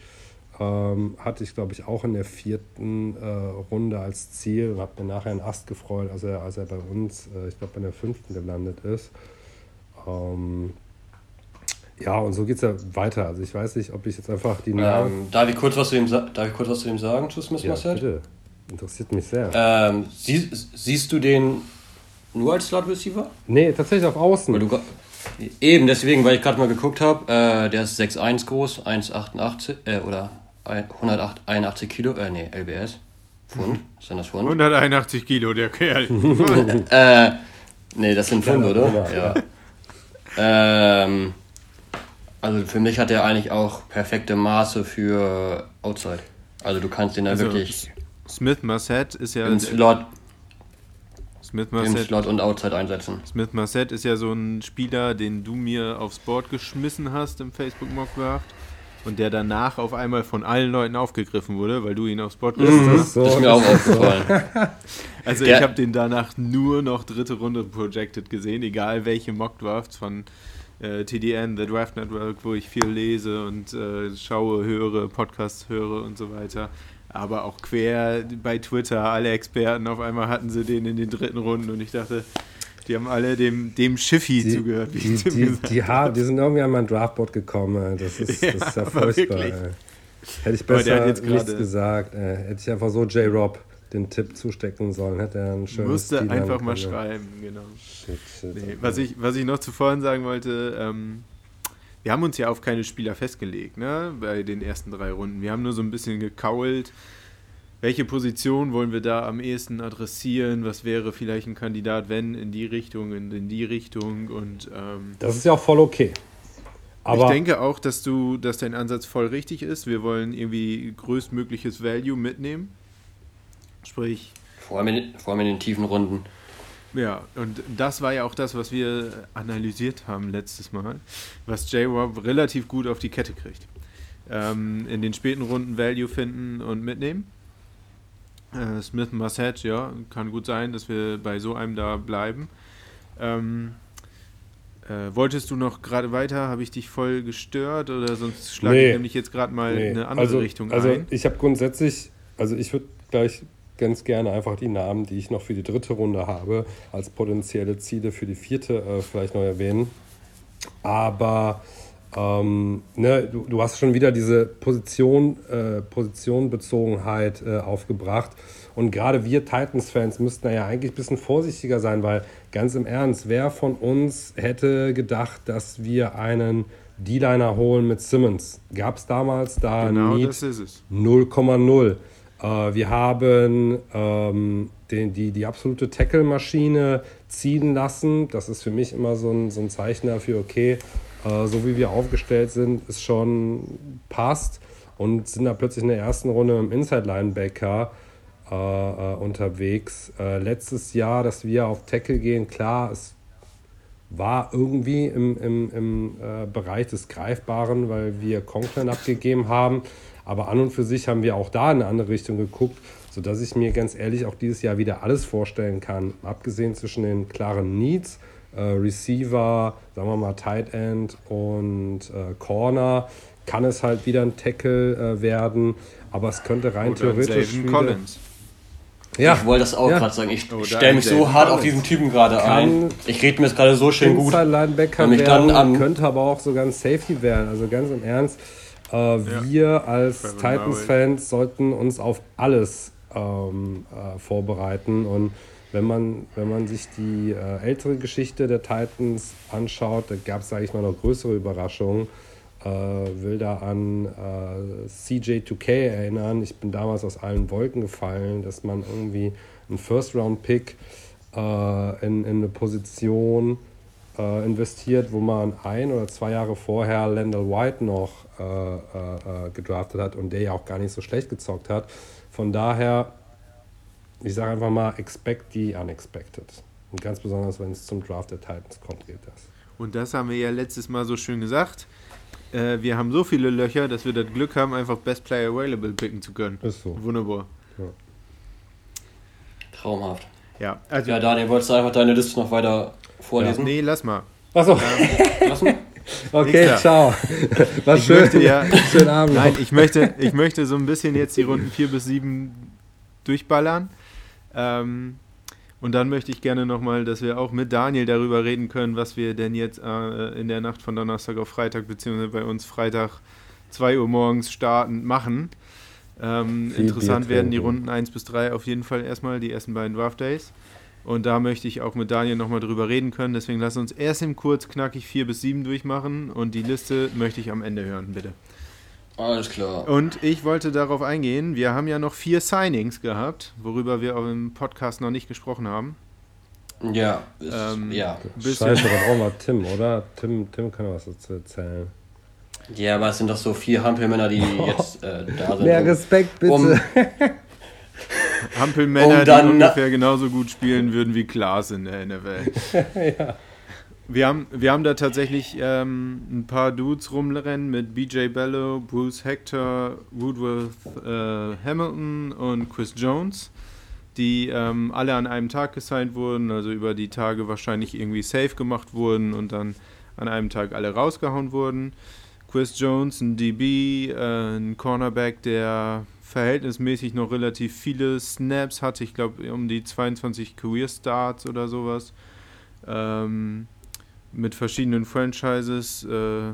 Ähm, hatte ich, glaube ich, auch in der vierten äh, Runde als Ziel und habe mir nachher einen Ast gefreut, als er, als er bei uns, äh, ich glaube, in der fünften gelandet ist. Ähm, ja, und so geht es ja weiter. Also ich weiß nicht, ob ich jetzt einfach die Namen... Ähm, darf, ich kurz was zu dem, darf ich kurz was zu dem sagen, zu Smith ja, bitte. Interessiert mich sehr. Ähm, sie, siehst du den nur als Slot Receiver? Nee, tatsächlich auf Außen. Du, eben, deswegen, weil ich gerade mal geguckt habe, äh, der ist 6'1 groß, 1,88 äh, oder 181 Kilo, äh, nee, LBS. Pfund, ist das Pfund? 181 Kilo, der Kerl. äh, nee, das sind Pfund, oder? Ja. ähm, also für mich hat er eigentlich auch perfekte Maße für Outside. Also du kannst den da Also, wirklich Smith Marset ist ja. im Slot. Smith im Marset, Slot und Outside einsetzen. Smith Marset ist ja so ein Spieler, den du mir aufs Board geschmissen hast im Facebook Mock Draft und der danach auf einmal von allen Leuten aufgegriffen wurde, weil du ihn aufs Board geschmissen Das hast. ist so. Das ist mir auch aufgefallen. Also Der- ich habe den danach nur noch dritte Runde projected gesehen, egal welche Mock Drafts von äh, TDN, The Draft Network, wo ich viel lese und äh, schaue, höre, Podcasts höre und so weiter. Aber auch quer bei Twitter, alle Experten, auf einmal hatten sie den in den dritten Runden und ich dachte, die haben alle dem, dem Schiffi Die, zugehört, wie die, ich die, die, habe. ha die sind irgendwie an mein Draftboard gekommen. ey. Das ist, das ist ja furchtbar. Ey. Hätte ich besser jetzt nichts gesagt. Ey. Hätte ich einfach so J-Rob den Tipp zustecken sollen. Hätte er einen schönen Musste Stil einfach haben mal schreiben, genau. Shit, shit. Nee, was, ich, was ich noch zuvor sagen wollte, ähm, wir haben uns ja auf keine Spieler festgelegt, ne, bei den ersten drei Runden. Wir haben nur so ein bisschen gekault. Welche Position wollen wir da am ehesten adressieren? Was wäre vielleicht ein Kandidat, wenn in die Richtung, in, in die Richtung? Und ähm, Das ist ja auch voll okay. Aber ich denke auch, dass du, dass dein Ansatz voll richtig ist. Wir wollen irgendwie größtmögliches Value mitnehmen. Sprich, Vor allem, in, vor allem in den tiefen Runden. Ja, und das war ja auch das, was wir analysiert haben letztes Mal, was J-Rob relativ gut auf die Kette kriegt. Ähm, in den späten Runden Value finden und mitnehmen. Äh, Smith Massage, ja, kann gut sein, dass wir bei so einem da bleiben. Ähm, äh, wolltest du noch gerade weiter? Habe ich dich voll gestört oder sonst schlage Nee. ich nämlich jetzt gerade mal Nee, eine andere also, Richtung also ein? ich habe grundsätzlich, also ich würde gleich ganz gerne einfach die Namen, die ich noch für die dritte Runde habe, als potenzielle Ziele für die vierte äh, vielleicht noch erwähnen. Aber ähm, ne, du, du hast schon wieder diese Position, äh, Positionbezogenheit äh, aufgebracht. Und gerade wir Titans-Fans müssten da ja eigentlich ein bisschen vorsichtiger sein, weil ganz im Ernst, wer von uns hätte gedacht, dass wir einen D-Liner holen mit Simmons? Gab es damals da genau Need? das ist es. 0,0. Äh, wir haben ähm, den, die, die absolute Tackle-Maschine ziehen lassen. Das ist für mich immer so ein, so ein Zeichen dafür, okay, äh, so wie wir aufgestellt sind, ist schon passt. Und sind da plötzlich in der ersten Runde mit dem Inside-Linebacker äh, äh, unterwegs. Äh, letztes Jahr, dass wir auf Tackle gehen, klar, es war irgendwie im, im, im äh, Bereich des Greifbaren, weil wir Conklin abgegeben haben. Aber an und für sich haben wir auch da in eine andere Richtung geguckt, sodass ich mir ganz ehrlich auch dieses Jahr wieder alles vorstellen kann. Abgesehen zwischen den klaren Needs, äh, Receiver, sagen wir mal Tight End und äh, Corner, kann es halt wieder ein Tackle äh, werden. Aber es könnte rein Oder theoretisch wieder, Collins. Ja, Ich wollte das auch ja. gerade sagen. Ich stelle mich so hart auf diesen Typen gerade ein. Ich rede mir das gerade so schön gut. Linebacker Nämlich dann werden, am- könnte aber auch sogar ein Safety werden. Also ganz im Ernst, äh, wir als Titans-Fans sollten uns auf alles ähm, äh, vorbereiten. Und wenn man, wenn man sich die äh, ältere Geschichte der Titans anschaut, da gab es, sage ich mal, noch größere Überraschungen. Äh, will da an äh, CJ2K erinnern. Ich bin damals aus allen Wolken gefallen, dass man irgendwie einen First-Round-Pick äh, in, in eine Position äh, investiert, wo man ein oder zwei Jahre vorher Landell White noch gedraftet hat und der ja auch gar nicht so schlecht gezockt hat. Von daher, ich sage einfach mal, expect the unexpected. Und ganz besonders, wenn es zum Draft der Titans kommt, gilt das. Und das haben wir ja letztes Mal so schön gesagt. Äh, wir haben so viele Löcher, dass wir das Glück haben, einfach Best Player Available picken zu können. Ist so. Wunderbar. Traumhaft. Ja, also. Ja, Daniel, wolltest du einfach deine Liste noch weiter vorlesen? nee, lass mal. Achso, Lassen? okay, ciao. War Ich schön. möchte ja- Schönen Abend. Nein, ich möchte, ich möchte so ein bisschen jetzt die Runden 4 bis 7 durchballern. Ähm, und dann möchte ich gerne nochmal, dass wir auch mit Daniel darüber reden können, was wir denn jetzt äh, in der Nacht von Donnerstag auf Freitag, beziehungsweise bei uns Freitag 2 Uhr morgens startend machen. Ähm, interessant werden die. Runden 1 bis 3 auf jeden Fall erstmal, die ersten beiden Draft Days. Und da möchte ich auch mit Daniel nochmal drüber reden können. Deswegen lass uns erst im kurz knackig 4 bis 7 durchmachen und die Liste möchte ich am Ende hören, bitte. Alles klar. Und ich wollte darauf eingehen, wir haben ja noch vier Signings gehabt, worüber wir auch im Podcast noch nicht gesprochen haben. Ja, ist, Ähm, ja. Scheiße, dann brauchen wir Tim, oder? Tim, Tim kann was dazu erzählen. Ja, aber es sind doch so vier Hampelmänner, die jetzt äh, da sind. Mehr um- Respekt, bitte. um- Hampelmänner, Um dann- die ungefähr genauso gut spielen würden wie Klaas in der NFL. ja. Wir haben, wir haben da tatsächlich ähm, ein paar Dudes rumrennen mit BJ Bello, Bruce Hector, Woodworth äh, Hamilton und Chris Jones, die ähm, alle an einem Tag gesigned wurden, also über die Tage wahrscheinlich irgendwie safe gemacht wurden und dann an einem Tag alle rausgehauen wurden. Chris Jones, ein DB, äh, ein Cornerback, der verhältnismäßig noch relativ viele Snaps hatte, ich glaube um die 22 Career Starts oder sowas. Ähm, mit verschiedenen Franchises. Äh,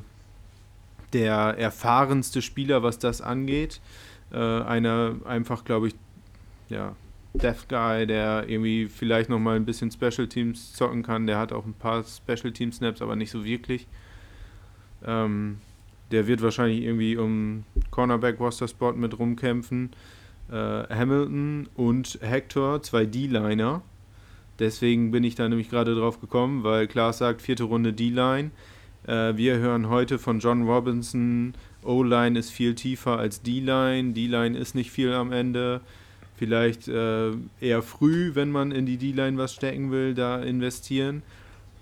der erfahrenste Spieler, was das angeht. Äh, einer einfach, glaube ich, ja, Death Guy, der irgendwie vielleicht nochmal ein bisschen Special Teams zocken kann. Der hat auch ein paar Special Team Snaps, aber nicht so wirklich. Ähm, der wird wahrscheinlich irgendwie um Cornerback Roster Spot mit rumkämpfen. Äh, Hamilton und Hector, zwei D-Liner. Deswegen bin ich da nämlich gerade drauf gekommen, weil Klaas sagt, vierte Runde D-Line. Äh, wir hören heute von John Robinson, O-Line ist viel tiefer als D-Line. D-Line ist nicht viel am Ende. Vielleicht äh, eher früh, wenn man in die D-Line was stecken will, da investieren.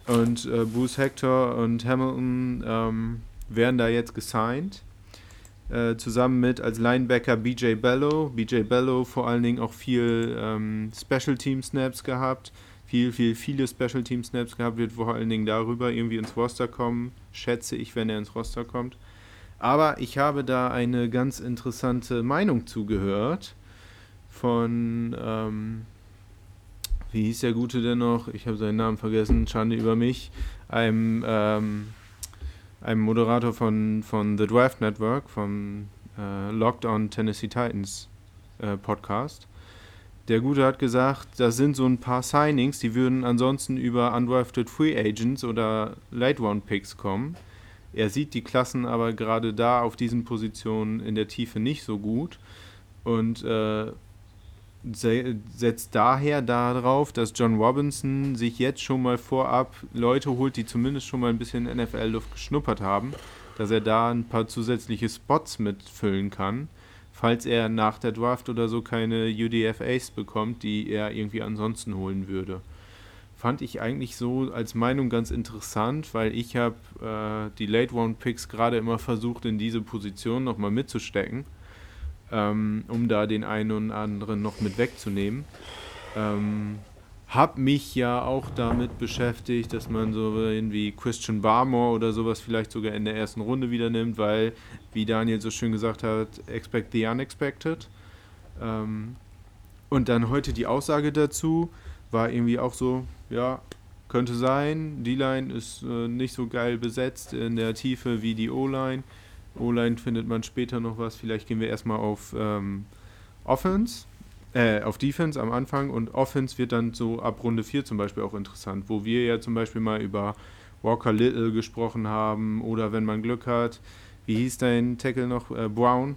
Und äh, Bruce Hector und Hamilton ähm, werden da jetzt gesigned. Äh, zusammen mit als Linebacker BJ Bello. BJ Bello vor allen Dingen auch viel ähm, Special Team Snaps gehabt. Viel, viel, viele Special Team Snaps gehabt, wird vor allen Dingen darüber irgendwie ins Roster kommen. Schätze ich, wenn er ins Roster kommt. Aber ich habe da eine ganz interessante Meinung zugehört von, ähm, wie hieß der Gute denn noch? Ich habe seinen Namen vergessen, Schande über mich. Einem, ähm, einem Moderator von, von The Draft Network, vom äh, Locked on Tennessee Titans äh, Podcast. Der Gute hat gesagt, das sind so ein paar Signings, die würden ansonsten über Undrafted Free Agents oder Late Round Picks kommen. Er sieht die Klassen aber gerade da auf diesen Positionen in der Tiefe nicht so gut und äh, setzt daher darauf, dass John Robinson sich jetzt schon mal vorab Leute holt, die zumindest schon mal ein bisschen NFL-Luft geschnuppert haben, dass er da ein paar zusätzliche Spots mitfüllen kann, falls er nach der Draft oder so keine UDFAs bekommt, die er irgendwie ansonsten holen würde. Fand ich eigentlich so als Meinung ganz interessant, weil ich habe äh, die Late Round Picks gerade immer versucht, in diese Position nochmal mitzustecken ähm, um da den einen und anderen noch mit wegzunehmen. Ähm, hab mich ja auch damit beschäftigt, dass man so irgendwie Christian Barmore oder sowas vielleicht sogar in der ersten Runde wieder nimmt, weil, wie Daniel so schön gesagt hat, expect the unexpected. Ähm, und dann heute die Aussage dazu war irgendwie auch so, ja, könnte sein, die Line ist äh, nicht so geil besetzt in der Tiefe wie die O-Line. O-Line findet man später noch was. Vielleicht gehen wir erstmal auf ähm, Offense, äh, auf Defense am Anfang und Offense wird dann so ab Runde 4 zum Beispiel auch interessant, wo wir ja zum Beispiel mal über Walker Little gesprochen haben oder wenn man Glück hat, wie hieß dein Tackle noch? Äh, Brown,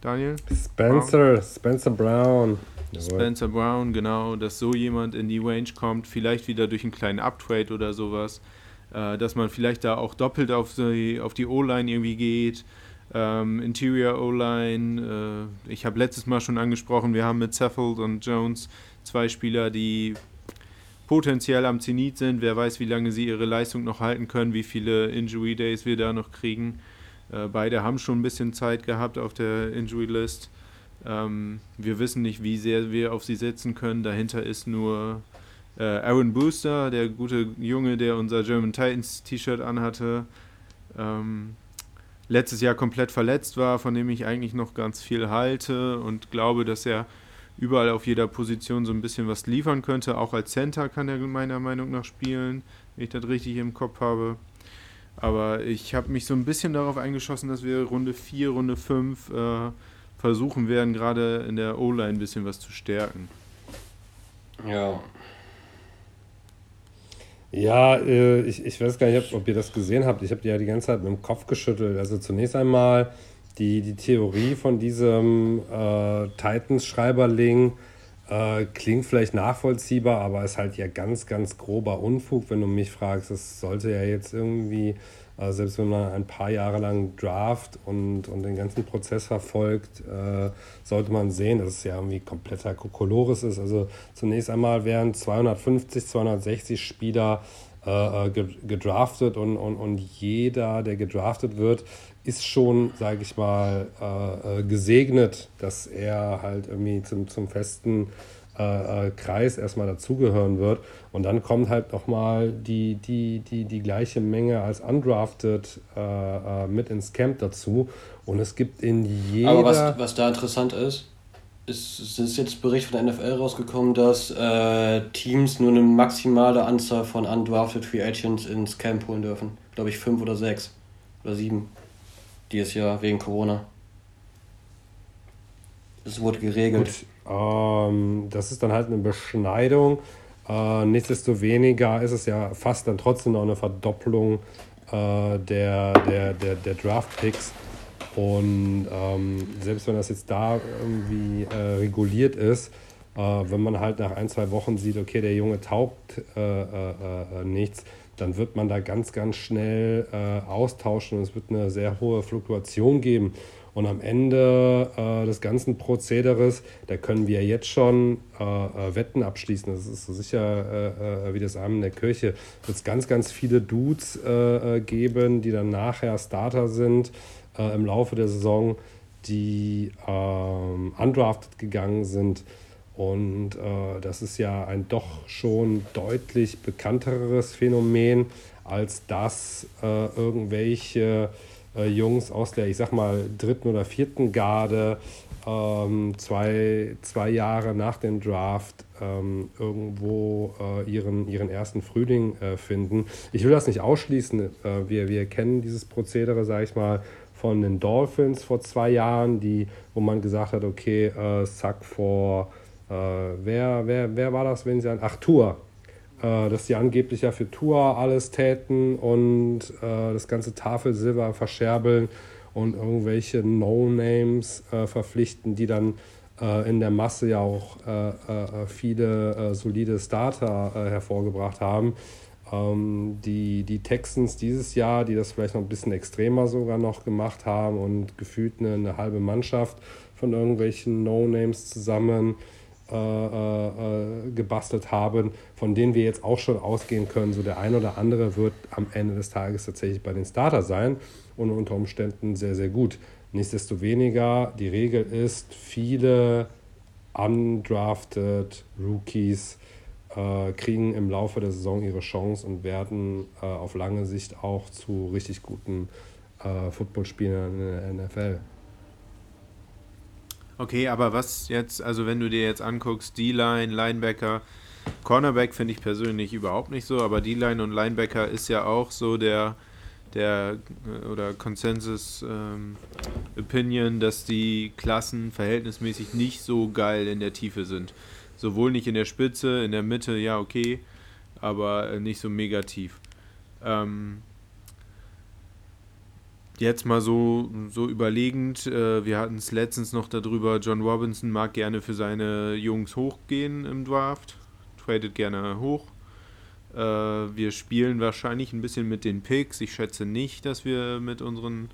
Daniel? Spencer, Spencer Brown. Spencer Brown, genau, dass so jemand in die Range kommt, vielleicht wieder durch einen kleinen Uptrade oder sowas, äh, dass man vielleicht da auch doppelt auf die, auf die O-Line irgendwie geht. Ähm, Interior O-Line, äh, ich habe letztes Mal schon angesprochen, wir haben mit Seffold und Jones zwei Spieler, die potenziell am Zenit sind. Wer weiß, wie lange sie ihre Leistung noch halten können, wie viele Injury Days wir da noch kriegen. Äh, beide haben schon ein bisschen Zeit gehabt auf der Injury List. Ähm, wir wissen nicht, wie sehr wir auf sie setzen können. Dahinter ist nur äh, Aaron Booster, der gute Junge, der unser German Titans T-Shirt anhatte. Ähm, letztes Jahr komplett verletzt war, von dem ich eigentlich noch ganz viel halte und glaube, dass er überall auf jeder Position so ein bisschen was liefern könnte. Auch als Center kann er meiner Meinung nach spielen, wenn ich das richtig im Kopf habe. Aber ich habe mich so ein bisschen darauf eingeschossen, dass wir Runde 4, Runde 5 äh, versuchen werden, gerade in der O-Line ein bisschen was zu stärken. Ja. Ja, äh, ich, ich weiß gar nicht, ob ihr das gesehen habt. Ich habe die ja die ganze Zeit mit dem Kopf geschüttelt. Also zunächst einmal die, die Theorie von diesem äh, Titans-Schreiberling äh, klingt vielleicht nachvollziehbar, aber ist halt ja ganz, ganz grober Unfug, wenn du mich fragst. Das sollte ja jetzt irgendwie Also selbst wenn man ein paar Jahre lang Draft und, und den ganzen Prozess verfolgt, äh, sollte man sehen, dass es ja irgendwie kompletter Kokolores ist. Also zunächst einmal werden 250, 260 Spieler äh, äh gedraftet und, und, und jeder, der gedraftet wird, ist schon, sage ich mal, äh, äh, gesegnet, dass er halt irgendwie zum, zum festen äh, äh, Kreis erstmal dazugehören wird. Und dann kommt halt nochmal die, die, die, die gleiche Menge als undrafted äh, mit ins Camp dazu. Und es gibt in jeder... Aber was, was da interessant ist, ist, es ist jetzt Bericht von der NFL rausgekommen, dass äh, Teams nur eine maximale Anzahl von undrafted Free Agents ins Camp holen dürfen. Glaube ich fünf oder sechs oder sieben dieses Jahr wegen Corona. Das wurde geregelt. Gut, ähm, das ist dann halt eine Beschneidung. Äh, nichtsdestoweniger ist es ja fast dann trotzdem noch eine Verdopplung äh, der, der, der, der Draft-Picks. Und ähm, selbst wenn das jetzt da irgendwie äh, reguliert ist, äh, wenn man halt nach ein, zwei Wochen sieht, okay, der Junge taugt äh, äh, nichts, dann wird man da ganz, ganz schnell austauschen und es wird eine sehr hohe Fluktuation geben. Und am Ende äh, des ganzen Prozederes, da können wir jetzt schon äh, äh Wetten abschließen. Das ist so sicher äh, äh, wie das Arm in der Kirche. Wird es ganz, ganz viele Dudes geben, die dann nachher Starter sind im Laufe der Saison, die ähm, undrafted gegangen sind und äh, das ist ja ein doch schon deutlich bekannteres Phänomen, als dass äh, irgendwelche äh, Jungs aus der, ich sag mal, dritten oder vierten Garde ähm, zwei, zwei Jahre nach dem Draft ähm, irgendwo äh, ihren, ihren ersten Frühling äh, finden. Ich will das nicht ausschließen. Äh, wir, wir kennen dieses Prozedere, sage ich mal, von den Dolphins vor zwei Jahren, die, wo man gesagt hat, okay, Sack vor äh, wer, wer, wer war das, wenn sie an. Ach, Tour. Äh, dass sie angeblich ja für Tour alles täten und äh, das ganze Tafelsilber verscherbeln und irgendwelche No-Names äh, verpflichten, die dann äh, in der Masse ja auch äh, viele solide Starter hervorgebracht haben. Ähm, die, die Texans dieses Jahr, die das vielleicht noch ein bisschen extremer sogar noch gemacht haben und gefühlt eine, eine halbe Mannschaft von irgendwelchen No-Names zusammen äh, äh, gebastelt haben, von denen wir jetzt auch schon ausgehen können, so der ein oder andere wird am Ende des Tages tatsächlich bei den Starter sein und unter Umständen sehr, sehr gut. Nichtsdestoweniger, die Regel ist, viele undrafted Rookies äh, kriegen im Laufe der Saison ihre Chance und werden äh, auf lange Sicht auch zu richtig guten äh, Footballspielern in der NFL. Okay, aber was jetzt, also wenn du dir jetzt anguckst, D-Line, Linebacker, Cornerback finde ich persönlich überhaupt nicht so, aber D-Line und Linebacker ist ja auch so der, der äh, oder Consensus ähm, Opinion, dass die Klassen verhältnismäßig nicht so geil in der Tiefe sind. Sowohl nicht in der Spitze, in der Mitte, ja, okay, aber äh, nicht so mega tief. Ähm, Jetzt mal so, so überlegend, äh, wir hatten es letztens noch darüber, John Robinson mag gerne für seine Jungs hochgehen im Draft, tradet gerne hoch. Äh, wir spielen wahrscheinlich ein bisschen mit den Picks. Ich schätze nicht, dass wir mit unseren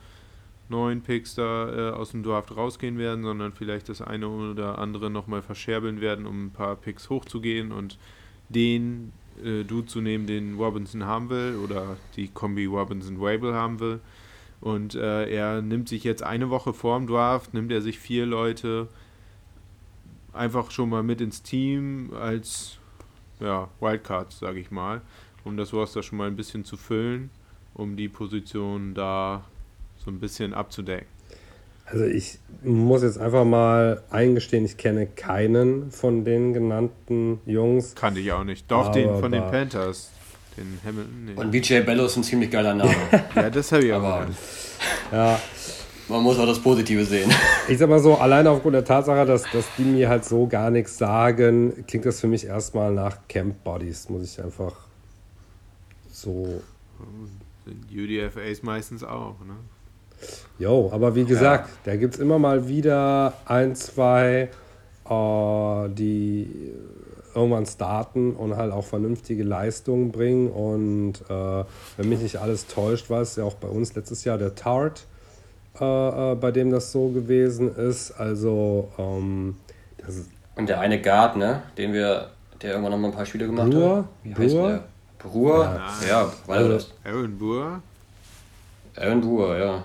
neuen Picks da äh, aus dem Draft rausgehen werden, sondern vielleicht das eine oder andere nochmal verscherbeln werden, um ein paar Picks hochzugehen und den äh, Dude zu nehmen, den Robinson haben will oder die Kombi Robinson-Wable haben will. Und äh, er nimmt sich jetzt eine Woche vorm Draft, nimmt er sich vier Leute einfach schon mal mit ins Team als ja, Wildcards, sage ich mal, um das Roster schon mal ein bisschen zu füllen, um die Position da so ein bisschen abzudecken. Also ich muss jetzt einfach mal eingestehen, ich kenne keinen von den genannten Jungs. Kannte ich auch nicht. Doch, den von den Panthers. Den Hamilton. Nee. Und BJ Bello ist ein ziemlich geiler Name. ja, das habe ich aber. Ja. Man muss auch das Positive sehen. Ich sag mal so, alleine aufgrund der Tatsache, dass, dass die mir halt so gar nichts sagen, klingt das für mich erstmal nach Camp Bodies, muss ich einfach so. Sind UDFAs meistens auch, ne? Jo, aber wie gesagt, ja. da gibt es immer mal wieder ein, zwei, äh, die irgendwann starten und halt auch vernünftige Leistungen bringen. Und äh, wenn mich nicht alles täuscht, war es ja auch bei uns letztes Jahr der Tart, äh, äh, bei dem das so gewesen ist. Also, ähm, das ist Und der eine Guard, ne? Den wir, der irgendwann noch mal ein paar Spiele gemacht Brewer? hat. Wie heißt Brewer? der? Brewer? Ja. Ja, war Also- das. Aaron Burr? Aaron Brewer, ja.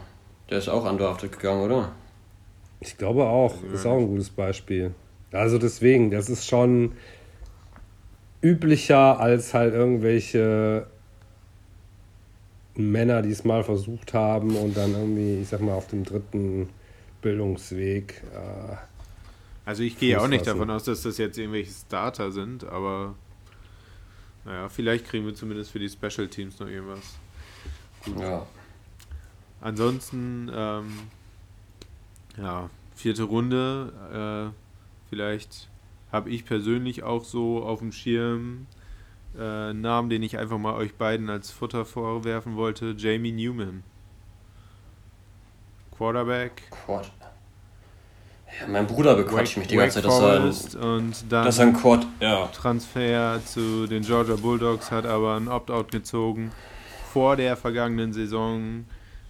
Der ist auch undrafted gegangen, oder? Ich glaube auch, ist auch ein gutes Beispiel. Also deswegen, das ist schon üblicher als halt irgendwelche Männer, die es mal versucht haben und dann irgendwie, ich sag mal, auf dem dritten Bildungsweg. Äh, Also ich gehe auch nicht davon aus, dass das jetzt irgendwelche Starter sind, aber naja, vielleicht kriegen wir zumindest für die Special Teams noch irgendwas. Ja. Ansonsten, ähm, ja, vierte Runde. Äh, vielleicht habe ich persönlich auch so auf dem Schirm äh, einen Namen, den ich einfach mal euch beiden als Futter vorwerfen wollte: Jamie Newman. Quarterback. Quad. Ja, mein Bruder bequatscht mich die ganze Zeit, dass er, ein, und dann dass er ein Quad. Ja. Transfer zu den Georgia Bulldogs, hat aber ein Opt-out gezogen. Vor der vergangenen Saison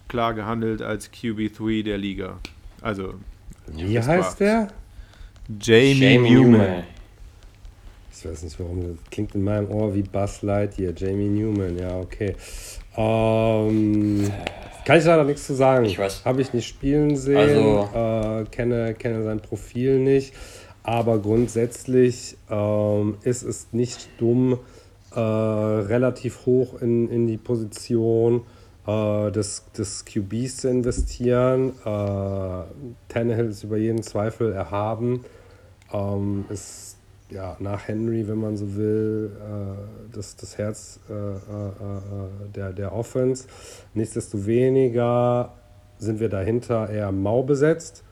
klar gehandelt als QB3 der Liga. Also, wie heißt war's. der? Jamie, Jamie Newman. Newman. Ich weiß nicht warum, das klingt in meinem Ohr wie Buzz Lightyear, Jamie Newman, ja, okay. Ähm, kann ich leider nichts zu sagen. Ich weiß. Habe ich nicht spielen sehen, Also- äh, kenne, kenne sein Profil nicht, aber grundsätzlich ähm, ist es nicht dumm, äh, relativ hoch in, in die Position äh, des, des QBs zu investieren. Äh, Tannehill ist über jeden Zweifel erhaben. Ähm, ist ja nach Henry, wenn man so will, äh, das, das Herz äh, äh, äh, der, der Offense. Nichtsdestoweniger sind wir dahinter eher mau besetzt.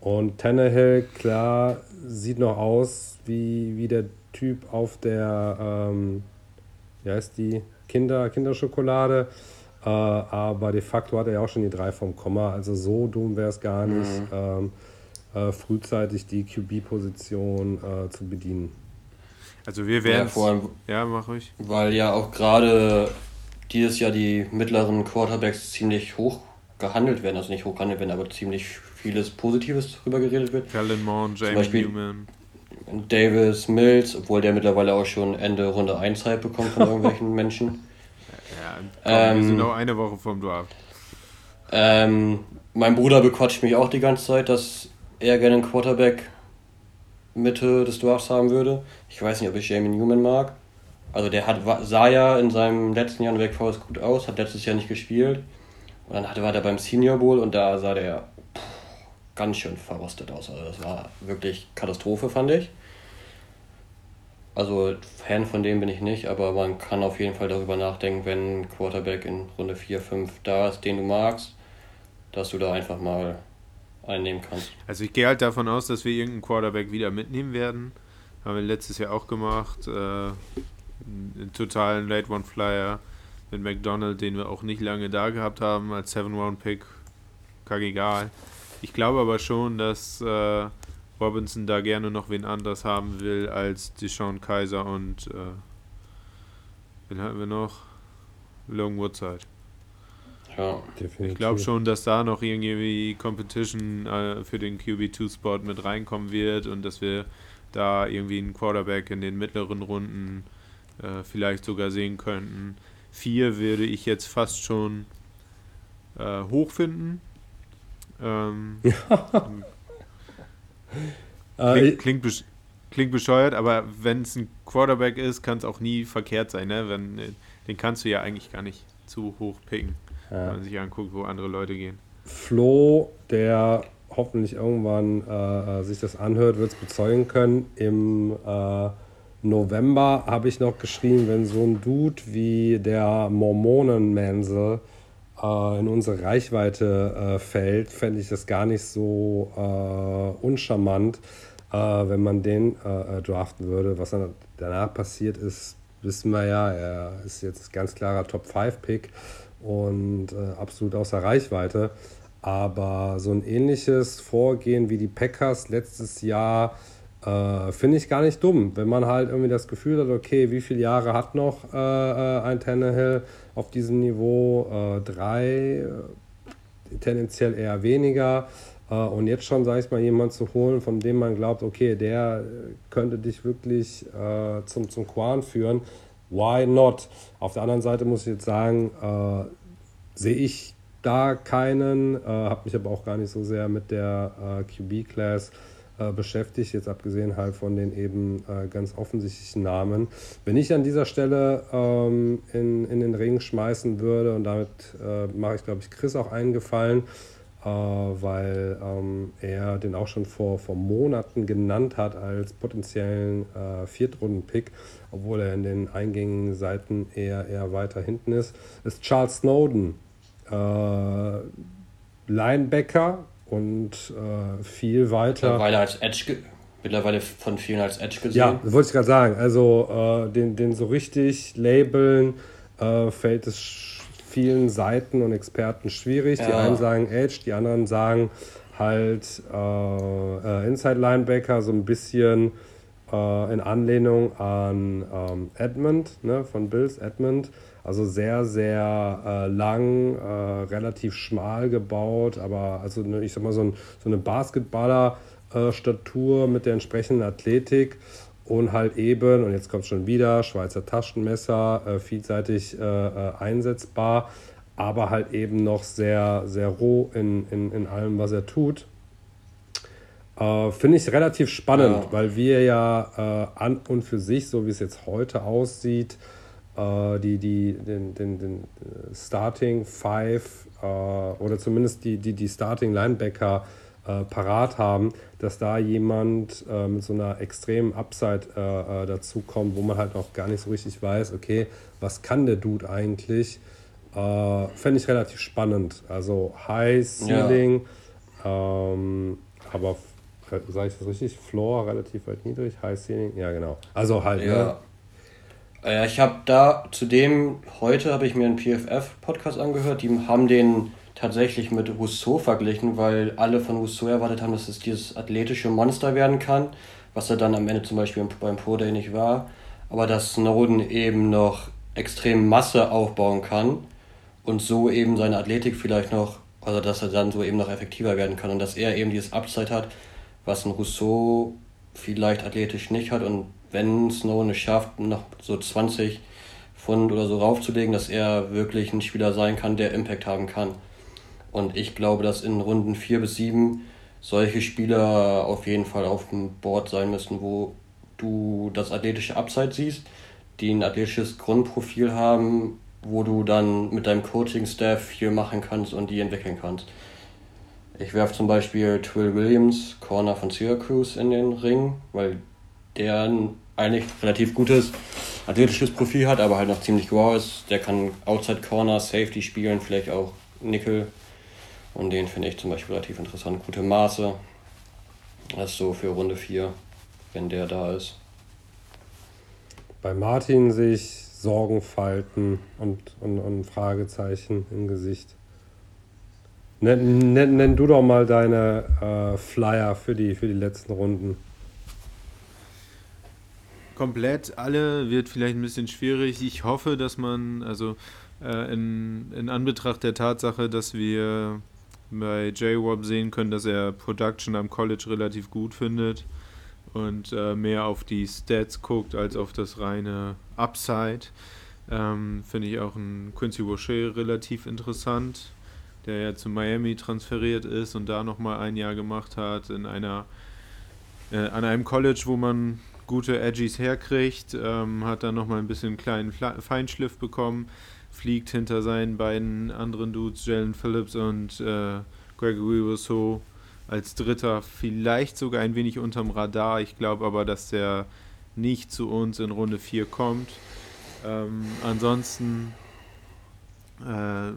Und Tannehill, klar, sieht noch aus wie, wie der Typ auf der, ähm, wie heißt die, Kinder, Kinderschokolade. Äh, aber de facto hat er ja auch schon die drei vom Komma. Also so dumm wäre es gar nicht, ähm, äh, frühzeitig die QB-Position äh, zu bedienen. Also wir Ja, werden vor allem, ja, mach ruhig. weil ja auch gerade dieses Jahr die mittleren Quarterbacks ziemlich hoch gehandelt werden. Also nicht hoch gehandelt werden, aber ziemlich vieles Positives drüber geredet wird. Kellen Mond, Jamie Beispiel- Newman. Davis Mills, obwohl der mittlerweile auch schon Ende Runde 1 Zeit bekommt von irgendwelchen Menschen. Ja, komm, Ähm, wir sind noch eine Woche vom Draft. Ähm, mein Bruder bequatscht mich auch die ganze Zeit, dass er gerne einen Quarterback Mitte des Drafts haben würde. Ich weiß nicht, ob ich Jamie Newman mag. Also der hat, sah ja in seinem letzten Jahr in Wake Forest gut aus, hat letztes Jahr nicht gespielt. Und dann war der beim Senior Bowl und da sah der ganz schön verrostet aus. Also das war wirklich Katastrophe, fand ich. Also Fan von dem bin ich nicht, aber man kann auf jeden Fall darüber nachdenken, wenn Quarterback in Runde 4, 5 da ist, den du magst, dass du da einfach mal einnehmen kannst. Also ich gehe halt davon aus, dass wir irgendeinen Quarterback wieder mitnehmen werden. Haben wir letztes Jahr auch gemacht. Äh, einen totalen Late One Flyer mit McDonald, den wir auch nicht lange da gehabt haben als Seven Round Pick. Kackegal. Ich glaube aber schon, dass äh, Robinson da gerne noch wen anders haben will als Deshaun Kaiser und äh, wen hatten wir noch? Long Woodside. Ja, Definitiv. Ich glaube schon, dass da noch irgendwie Competition äh, für den QB2-Spot mit reinkommen wird und dass wir da irgendwie einen Quarterback in den mittleren Runden äh, vielleicht sogar sehen könnten. Vier würde ich jetzt fast schon äh, hoch finden. Ähm, Äh, klingt, klingt, besch klingt bescheuert, aber wenn es ein Quarterback ist, kann es auch nie verkehrt sein. Ne? Wenn, äh, den kannst du ja eigentlich gar nicht zu hoch picken, wenn man sich anguckt, wo andere Leute gehen. Flo, der hoffentlich irgendwann äh, äh, sich das anhört, wird es bezeugen können. Im äh, November habe ich noch geschrieben, wenn so ein Dude wie der Mormonenmansel äh, in unsere Reichweite äh, fällt, fände ich das gar nicht so äh, uncharmant, äh, wenn man den draften würde. Was dann danach passiert ist, wissen wir ja. Er ist jetzt ganz klarer Top-5-Pick und äh, absolut außer Reichweite. Aber so ein ähnliches Vorgehen wie die Packers letztes Jahr Äh, Finde ich gar nicht dumm, wenn man halt irgendwie das Gefühl hat, okay, wie viele Jahre hat noch äh, äh ein Tannehill auf diesem Niveau? Äh, drei, äh, tendenziell eher weniger. Äh, und jetzt schon, sage ich mal, jemanden zu holen, von dem man glaubt, okay, der könnte dich wirklich zum, zum Quan führen. Why not? Auf der anderen Seite muss ich jetzt sagen, sehe ich da keinen, äh, habe mich aber auch gar nicht so sehr mit der äh, QB-Class äh, beschäftigt, jetzt abgesehen halt von den eben äh, ganz offensichtlichen Namen. Wenn ich an dieser Stelle ähm, in, in den Ring schmeißen würde, und damit äh, mache ich, glaube ich, Chris auch einen Gefallen, äh, weil ähm, er den auch schon vor, vor Monaten genannt hat als potenziellen Viertrunden-Pick, obwohl er in den eingängigen Seiten eher, eher weiter hinten ist, ist Charles Snowden äh, Linebacker und äh, viel weiter. Mittlerweile als Edge, mittlerweile von vielen als Edge gesehen. Ja, das wollte ich gerade sagen. Also äh, den, den so richtig labeln äh, fällt es vielen Seiten und Experten schwierig. Ja. Die einen sagen Edge, die anderen sagen halt äh, äh, Inside Linebacker, so ein bisschen in Anlehnung an ähm, Edmund, ne, von Bills Edmund. Also sehr, sehr äh, lang, äh, relativ schmal gebaut, aber also ne, ich sag mal so, ein, so eine Basketballer-Statur äh, mit der entsprechenden Athletik und halt eben, und jetzt kommt schon wieder, Schweizer Taschenmesser, äh, vielseitig äh, äh, einsetzbar, aber halt eben noch sehr, sehr roh in, in, in allem, was er tut. Finde ich relativ spannend, ja. weil wir ja an und für sich, so wie es jetzt heute aussieht, äh, die, die, den, den, den äh, Starting Five äh, oder zumindest die, die, die Starting Linebacker äh, parat haben, dass da jemand äh, mit so einer extremen Upside äh, dazu kommt, wo man halt auch gar nicht so richtig weiß, okay, was kann der Dude eigentlich? Äh, Fände ich relativ spannend. Also High Ceiling, ja. ähm, aber sage ich das richtig? Floor relativ weit niedrig, High Ceiling, ja genau. Also halt, ja. ne? Ja, ich habe da zudem, heute habe ich mir einen PFF-Podcast angehört, die haben den tatsächlich mit Rousseau verglichen, weil alle von Rousseau erwartet haben, dass es dieses athletische Monster werden kann, was er dann am Ende zum Beispiel beim Pro Day nicht war, aber dass Snowden eben noch extrem Masse aufbauen kann und so eben seine Athletik vielleicht noch, also dass er dann so eben noch effektiver werden kann und dass er eben dieses Upside hat, was ein Rousseau vielleicht athletisch nicht hat und wenn Snowden es schafft, noch so 20 Pfund oder so raufzulegen, dass er wirklich ein Spieler sein kann, der Impact haben kann. Und ich glaube, dass in Runden 4 bis 7 solche Spieler auf jeden Fall auf dem Board sein müssen, wo du das athletische Upside siehst, die ein athletisches Grundprofil haben, wo du dann mit deinem Coaching-Staff viel machen kannst und die entwickeln kannst. Ich werfe zum Beispiel Twill Williams, Corner von Syracuse, in den Ring, weil der eigentlich relativ gutes athletisches Profil hat, aber halt noch ziemlich raw ist. Der kann Outside Corner, Safety spielen, vielleicht auch Nickel. Und den finde ich zum Beispiel relativ interessant. Gute Maße. Das ist so für Runde 4, wenn der da ist. Bei Martin sehe ich Sorgenfalten und, und, und Fragezeichen im Gesicht. Nenn, nenn, nenn du doch mal deine äh, Flyer für die, für die letzten Runden. Komplett alle wird vielleicht ein bisschen schwierig. Ich hoffe, dass man, also äh, in, in Anbetracht der Tatsache, dass wir bei J-Wop sehen können, dass er Production am College relativ gut findet und äh, mehr auf die Stats guckt als auf das reine Upside. Ähm, Finde ich auch ein Quincy Rocher relativ interessant, der ja zu Miami transferiert ist und da nochmal ein Jahr gemacht hat in einer äh, an einem College, wo man gute Edgies herkriegt, ähm, hat dann nochmal ein bisschen kleinen Feinschliff bekommen, fliegt hinter seinen beiden anderen Dudes, Jalen Phillips und äh, Gregory Rousseau, als Dritter vielleicht sogar ein wenig unterm Radar. Ich glaube aber, dass der nicht zu uns in Runde 4 kommt. Ähm, ansonsten, äh,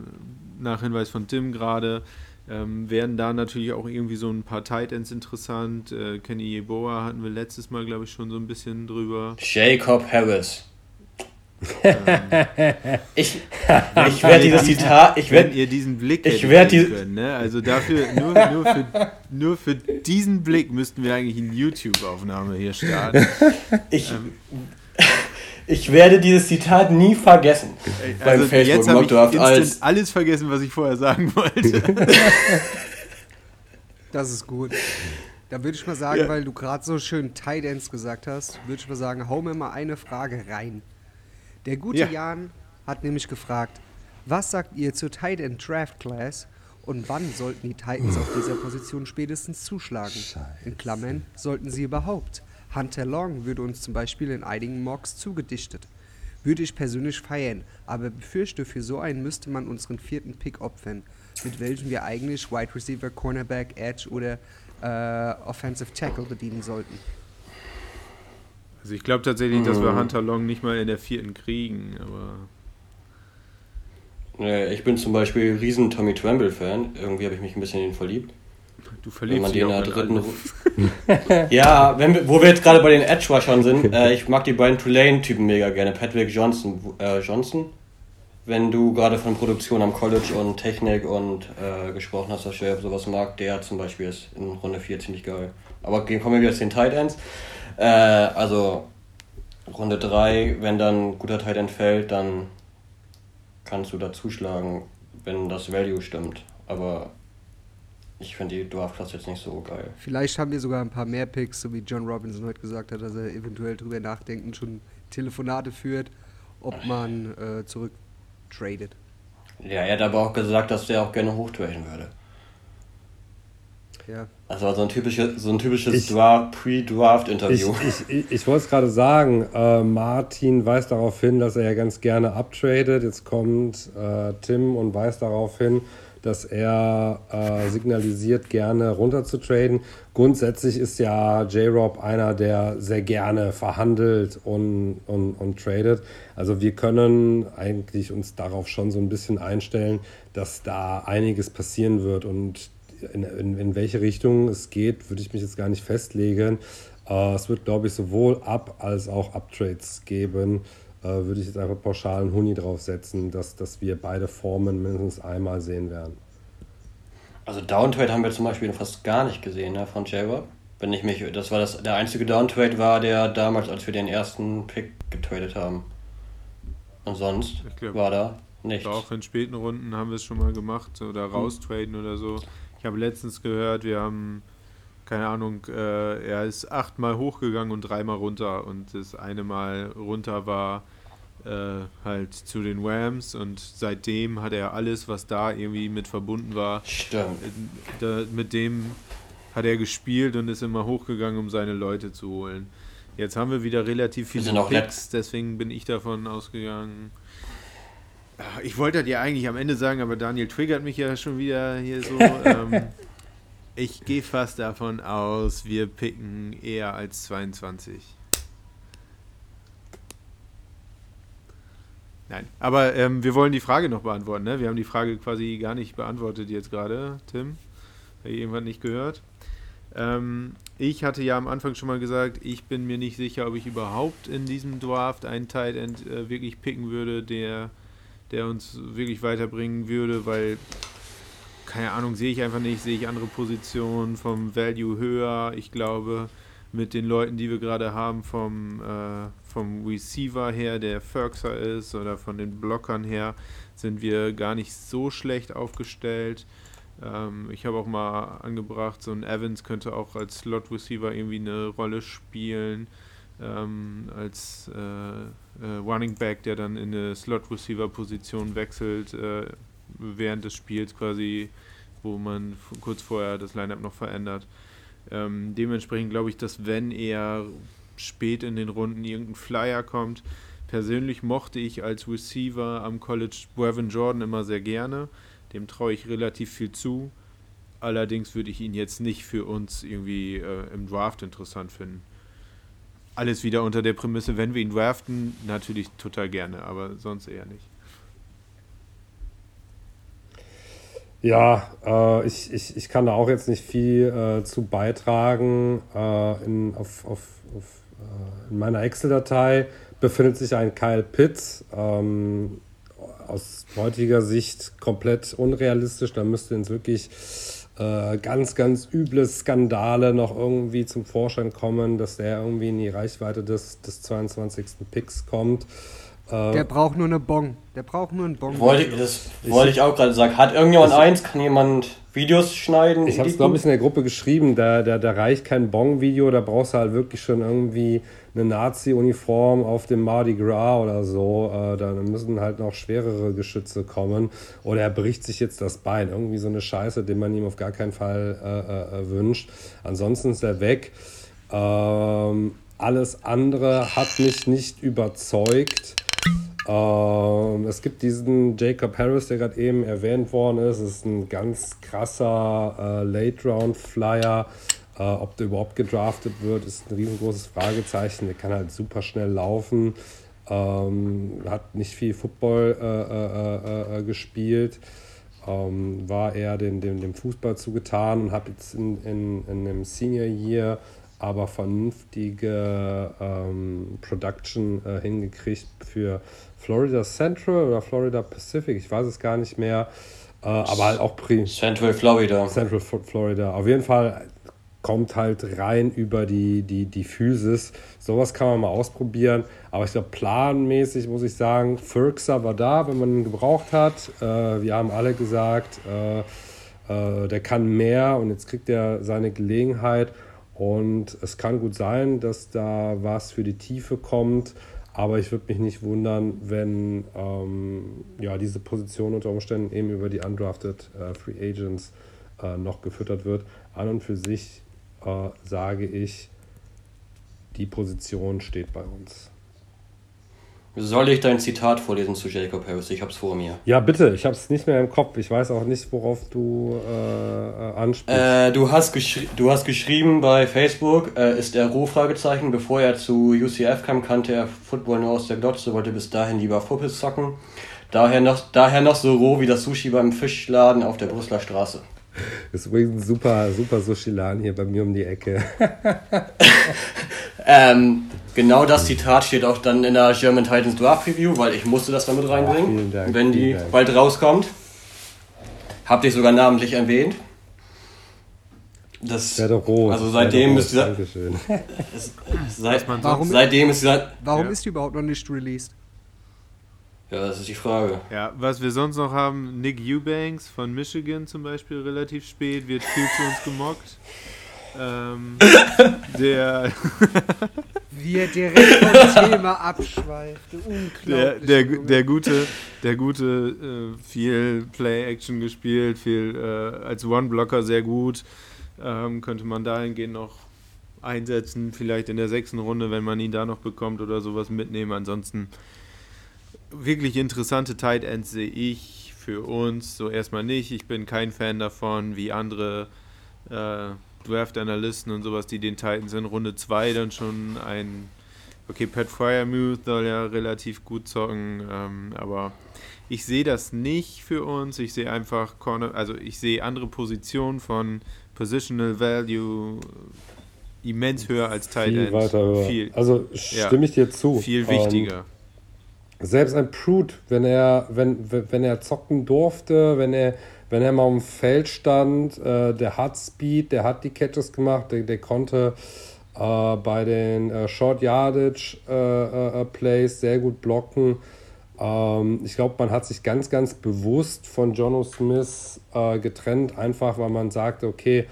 nach Hinweis von Tim gerade, ähm, werden da natürlich auch irgendwie so ein paar Tight Ends interessant. Äh, Kenny Yeboah hatten wir letztes Mal, glaube ich, schon so ein bisschen drüber. Jacob Harris. Ich, ich werde dieses Zitat, ich wenn werde, ihr diesen Blick ich hättet werd sehen die- können, ne? Also dafür, nur, nur, für, nur für diesen Blick müssten wir eigentlich eine YouTube-Aufnahme hier starten. ich, ich werde dieses Zitat nie vergessen. beim Also jetzt habe ich instant als, alles vergessen, was ich vorher sagen wollte. Das ist gut. Da würde ich mal sagen, weil du gerade so schön Tight Ends gesagt hast, würde ich mal sagen, hau mir mal eine Frage rein. Der gute Ja. Jan hat nämlich gefragt, was sagt ihr zur Tight End Draft Class und wann sollten die Titans auf dieser Position spätestens zuschlagen? In Klammern, sollten sie überhaupt? Hunter Long würde uns zum Beispiel in einigen Mocks zugedichtet. Würde ich persönlich feiern, aber befürchte, für so einen müsste man unseren vierten Pick opfern, mit welchem wir eigentlich Wide Receiver, Cornerback, Edge oder äh, Offensive Tackle bedienen sollten. Also ich glaube tatsächlich, dass Mhm. wir Hunter Long nicht mal in der vierten kriegen, aber ich bin zum Beispiel riesen Tommy Tremble-Fan. Irgendwie habe ich mich ein bisschen in ihn verliebt. du Wenn verliebst man dich den auch in dritten alle. Ru- Ja, wenn wir, wo wir jetzt gerade bei den Edge-Rushern sind, äh, ich mag die beiden Tulane-Typen mega gerne. Patrick Johnson, äh, Johnson, wenn du gerade von Produktion am College und Technik und äh, gesprochen hast, dass er sowas mag, der zum Beispiel ist in Runde 4 ziemlich geil. Aber kommen wir wieder zu den Tight Ends. Äh, also Runde 3, wenn dann guter Tight End fällt, dann kannst du da zuschlagen, wenn das Value stimmt. Aber ich finde die Draft-Klasse jetzt nicht so geil. Vielleicht haben wir sogar ein paar mehr Picks, so wie John Robinson heute gesagt hat, dass er eventuell drüber nachdenkt und schon Telefonate führt, ob man äh, zurück tradet. Ja, er hat aber auch gesagt, dass der auch gerne hochtraden würde. Ja. Also so ein, typische, so ein typisches Dra- Ich, Pre-Draft-Interview. ich, ich, ich wollte es gerade sagen, äh, Martin weist darauf hin, dass er ja ganz gerne uptradet. Jetzt kommt äh, Tim und weist darauf hin, dass er äh, signalisiert, gerne runter zu traden. Grundsätzlich ist ja J-Rob einer, der sehr gerne verhandelt und, und, und tradet. Also wir können eigentlich uns darauf schon so ein bisschen einstellen, dass da einiges passieren wird und in, in, in welche Richtung es geht, würde ich mich jetzt gar nicht festlegen. Äh, es wird, glaube ich, sowohl Up- als auch Uptrades geben. Äh, würde ich jetzt einfach pauschal einen Huni draufsetzen, dass, dass wir beide Formen mindestens einmal sehen werden. Also Downtrade haben wir zum Beispiel fast gar nicht gesehen ne, von J-Rob. Wenn ich mich, das war das, der einzige Downtrade war der damals, als wir den ersten Pick getradet haben. Und sonst glaub, war da nichts. Auch in späten Runden haben wir es schon mal gemacht oder raustraden oder so. Ich habe letztens gehört, wir haben, keine Ahnung, äh, er ist achtmal hochgegangen und dreimal runter. Und das eine Mal runter war äh, halt zu den Rams und seitdem hat er alles, was da irgendwie mit verbunden war, Stimmt. äh, da, mit dem hat er gespielt und ist immer hochgegangen, um seine Leute zu holen. Jetzt haben wir wieder relativ viele Picks, deswegen bin ich davon ausgegangen. Ich wollte das ja eigentlich am Ende sagen, aber Daniel triggert mich ja schon wieder hier so. ähm, ich gehe fast davon aus, wir picken eher als 22. Nein, aber ähm, wir wollen die Frage noch beantworten. Ne? Wir haben die Frage quasi gar nicht beantwortet jetzt gerade, Tim. Hat jemand nicht gehört? Ähm, ich hatte ja am Anfang schon mal gesagt, ich bin mir nicht sicher, ob ich überhaupt in diesem Draft einen Tight End äh, wirklich picken würde, der, der uns wirklich weiterbringen würde, weil, keine Ahnung, sehe ich einfach nicht, sehe ich andere Positionen vom Value höher. Ich glaube, mit den Leuten, die wir gerade haben, vom, äh, vom Receiver her, der Ferkser ist, oder von den Blockern her, sind wir gar nicht so schlecht aufgestellt. Ähm, ich habe auch mal angebracht, so ein Evans könnte auch als Slot Receiver irgendwie eine Rolle spielen, ähm, als äh, äh, Running Back, der dann in eine Slot Receiver Position wechselt äh, während des Spiels quasi, wo man kurz vorher das Lineup noch verändert. Ähm, dementsprechend glaube ich, dass wenn er spät in den Runden irgendein Flyer kommt, persönlich mochte ich als Receiver am College Brevin Jordan immer sehr gerne. Dem traue ich relativ viel zu. Allerdings würde ich ihn jetzt nicht für uns irgendwie äh, im Draft interessant finden. Alles wieder unter der Prämisse, wenn wir ihn draften, natürlich total gerne, aber sonst eher nicht. Ja, äh, ich, ich, ich kann da auch jetzt nicht viel äh, zu beitragen. Äh, in, auf, auf, auf, äh, in meiner Excel-Datei befindet sich ein Kyle Pitts. Ähm, aus heutiger Sicht komplett unrealistisch. Da müsste jetzt wirklich äh, ganz, ganz üble Skandale noch irgendwie zum Vorschein kommen, dass der irgendwie in die Reichweite des, des 22. Picks kommt. Äh, der braucht nur eine Bon. Der braucht nur einen Bon. Wollte ich, das wollte ich auch gerade sagen. Hat irgendjemand ich, eins? Kann jemand Videos schneiden? Ich habe es, glaube ich, in der Gruppe geschrieben. Da, da, da reicht kein Bong-Video. Da brauchst du halt wirklich schon irgendwie eine Nazi-Uniform auf dem Mardi Gras oder so. Äh, da müssen halt noch schwerere Geschütze kommen. Oder er bricht sich jetzt das Bein. Irgendwie so eine Scheiße, den man ihm auf gar keinen Fall äh, äh, wünscht. Ansonsten ist er weg. Ähm, alles andere hat mich nicht überzeugt. Ähm, es gibt diesen Jacob Harris, der gerade eben erwähnt worden ist. Das ist ein ganz krasser äh, Late-Round-Flyer. Äh, ob der überhaupt gedraftet wird, ist ein riesengroßes Fragezeichen. Der kann halt super schnell laufen. Ähm, hat nicht viel Football äh, äh, äh, äh gespielt. Ähm, war eher dem, dem, dem Fußball zugetan und hat jetzt in, in, in dem Senior Year aber vernünftige ähm, Production äh, hingekriegt für Florida Central oder Florida Pacific, ich weiß es gar nicht mehr. Äh, aber halt auch Pri Central Florida. Central Florida. Auf jeden Fall kommt halt rein über die, die, die Physis. Sowas kann man mal ausprobieren. Aber ich glaube, planmäßig muss ich sagen, Ferguson war da, wenn man ihn gebraucht hat. Äh, wir haben alle gesagt, äh, äh, der kann mehr und jetzt kriegt er seine Gelegenheit. Und es kann gut sein, dass da was für die Tiefe kommt. Aber ich würde mich nicht wundern, wenn ähm, ja, diese Position unter Umständen eben über die undrafted äh, Free Agents äh, noch gefüttert wird. An und für sich äh, sage ich, die Position steht bei uns. Soll ich dein Zitat vorlesen zu Jacob Harris? Ich habe es vor mir. Ja, bitte. Ich habe es nicht mehr im Kopf. Ich weiß auch nicht, worauf du äh, ansprichst. Äh, du, hast du hast geschrieben bei Facebook, äh, ist er roh? Fragezeichen. Bevor er zu UCF kam, kannte er Football nur aus der Glotze, wollte bis dahin lieber Fuppes zocken. Daher noch, daher noch so roh wie das Sushi beim Fischladen auf der Brüsseler Straße. Das ist übrigens ein super, super Sushi-Laden hier bei mir um die Ecke. ähm, genau das Zitat steht auch dann in der German Titans Draft Review, weil ich musste das damit reinbringen, Dank, wenn die bald rauskommt. Habt ihr sogar namentlich erwähnt. Das wäre doch rot. Also seitdem ist dieser, seit, warum, seitdem ist dieser, Warum ja. ist die überhaupt noch nicht released? Ja, das ist die Frage. Ja, was wir sonst noch haben, Nick Eubanks von Michigan zum Beispiel, relativ spät, wird viel zu uns gemockt. Ähm, der. Wie er direkt vom Thema abschweift. Unglaublich. Der, der, der gute, der gute äh, viel Play-Action gespielt, viel äh, als One-Blocker sehr gut. Ähm, könnte man dahingehend noch einsetzen, vielleicht in der sechsten Runde, wenn man ihn da noch bekommt oder sowas mitnehmen. Ansonsten wirklich interessante Tight Ends sehe ich für uns so erstmal nicht. Ich bin kein Fan davon, wie andere äh, Draft-Analysten und sowas, die den Titans in Runde 2 dann schon ein. Okay, Pat Fryermuth soll ja relativ gut zocken, ähm, aber ich sehe das nicht für uns. Ich sehe einfach Corner, also ich sehe andere Positionen von Positional Value immens höher als Tight End. Viel weiter höher. Viel, also stimme ja, ich dir zu. Viel wichtiger. Ähm, selbst ein Prude, wenn er, wenn, wenn er zocken durfte, wenn er, wenn er mal auf dem Feld stand, äh, der hat Speed, der hat die Catches gemacht, der, der konnte äh, bei den äh, Short Yardage äh, äh, Plays sehr gut blocken. Ähm, ich glaube, man hat sich ganz, ganz bewusst von Jono Smith äh, getrennt, einfach weil man sagte, okay,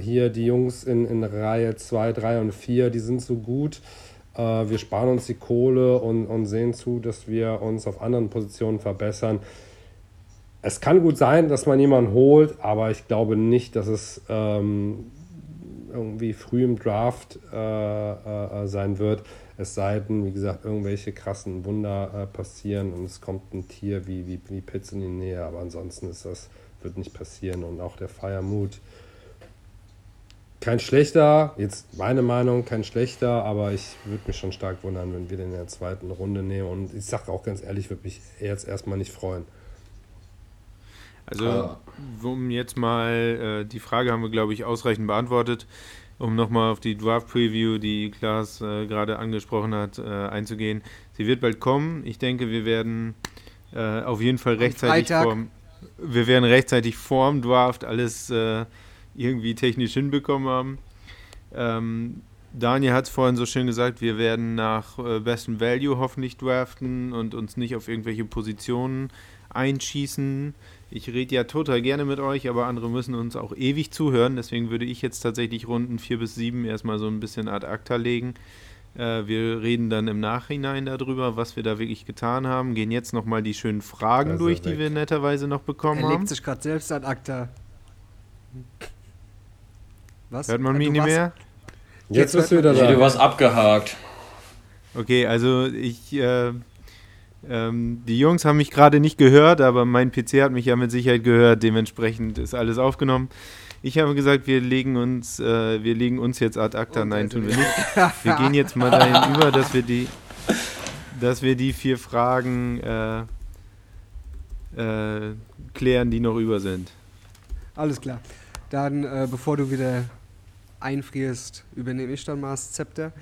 hier die Jungs in, in Reihe 2, 3 und 4, die sind so gut äh, wir sparen uns die Kohle und, und sehen zu, dass wir uns auf anderen Positionen verbessern. Es kann gut sein, dass man jemanden holt, aber ich glaube nicht, dass es ähm, irgendwie früh im Draft äh, äh, sein wird. Es sei denn, wie gesagt, irgendwelche krassen Wunder äh, passieren und es kommt ein Tier wie, wie, wie Pitts in die Nähe, aber ansonsten ist das, wird nicht passieren. Und auch der Fire Mood kein schlechter, jetzt meine Meinung, kein schlechter, aber ich würde mich schon stark wundern, wenn wir den in der zweiten Runde nehmen. Und ich sage auch ganz ehrlich, würde mich jetzt erstmal nicht freuen. Also, um jetzt mal, äh, die Frage haben wir, glaube ich, ausreichend beantwortet. um nochmal auf die Draft-Preview, die Klaas äh, gerade angesprochen hat, äh, einzugehen. Sie wird bald kommen. Ich denke, wir werden äh, auf jeden Fall rechtzeitig vorm, wir werden rechtzeitig vorm Draft alles äh, irgendwie technisch hinbekommen haben. Ähm, Daniel hat es vorhin so schön gesagt, wir werden nach äh, bestem Value hoffentlich draften und uns nicht auf irgendwelche Positionen einschießen. Ich rede ja total gerne mit euch, aber andere müssen uns auch ewig zuhören. Deswegen würde ich jetzt tatsächlich Runden 4 bis 7 erstmal so ein bisschen ad acta legen. Äh, wir reden dann im Nachhinein darüber, was wir da wirklich getan haben. Gehen jetzt nochmal die schönen Fragen er durch, die weg. wir netterweise noch bekommen Er haben. legt sich gerade selbst an Akta. Was? Hört man Du mich nicht mehr? Jetzt Jetzt bist du wieder Nee, du da. warst abgehakt. Okay, also ich, äh, ähm, die Jungs haben mich gerade nicht gehört, aber mein PC hat mich ja mit Sicherheit gehört. Dementsprechend ist alles aufgenommen. Ich habe gesagt, wir legen uns, äh, wir legen uns jetzt ad acta. Und Nein, also tun wir nicht. Wir gehen jetzt mal dahin über, dass wir die, dass wir die vier Fragen äh, äh, klären, die noch über sind. Alles klar. Dann, äh, bevor du wieder einfrierst, übernehme ich dann mal das Zepter.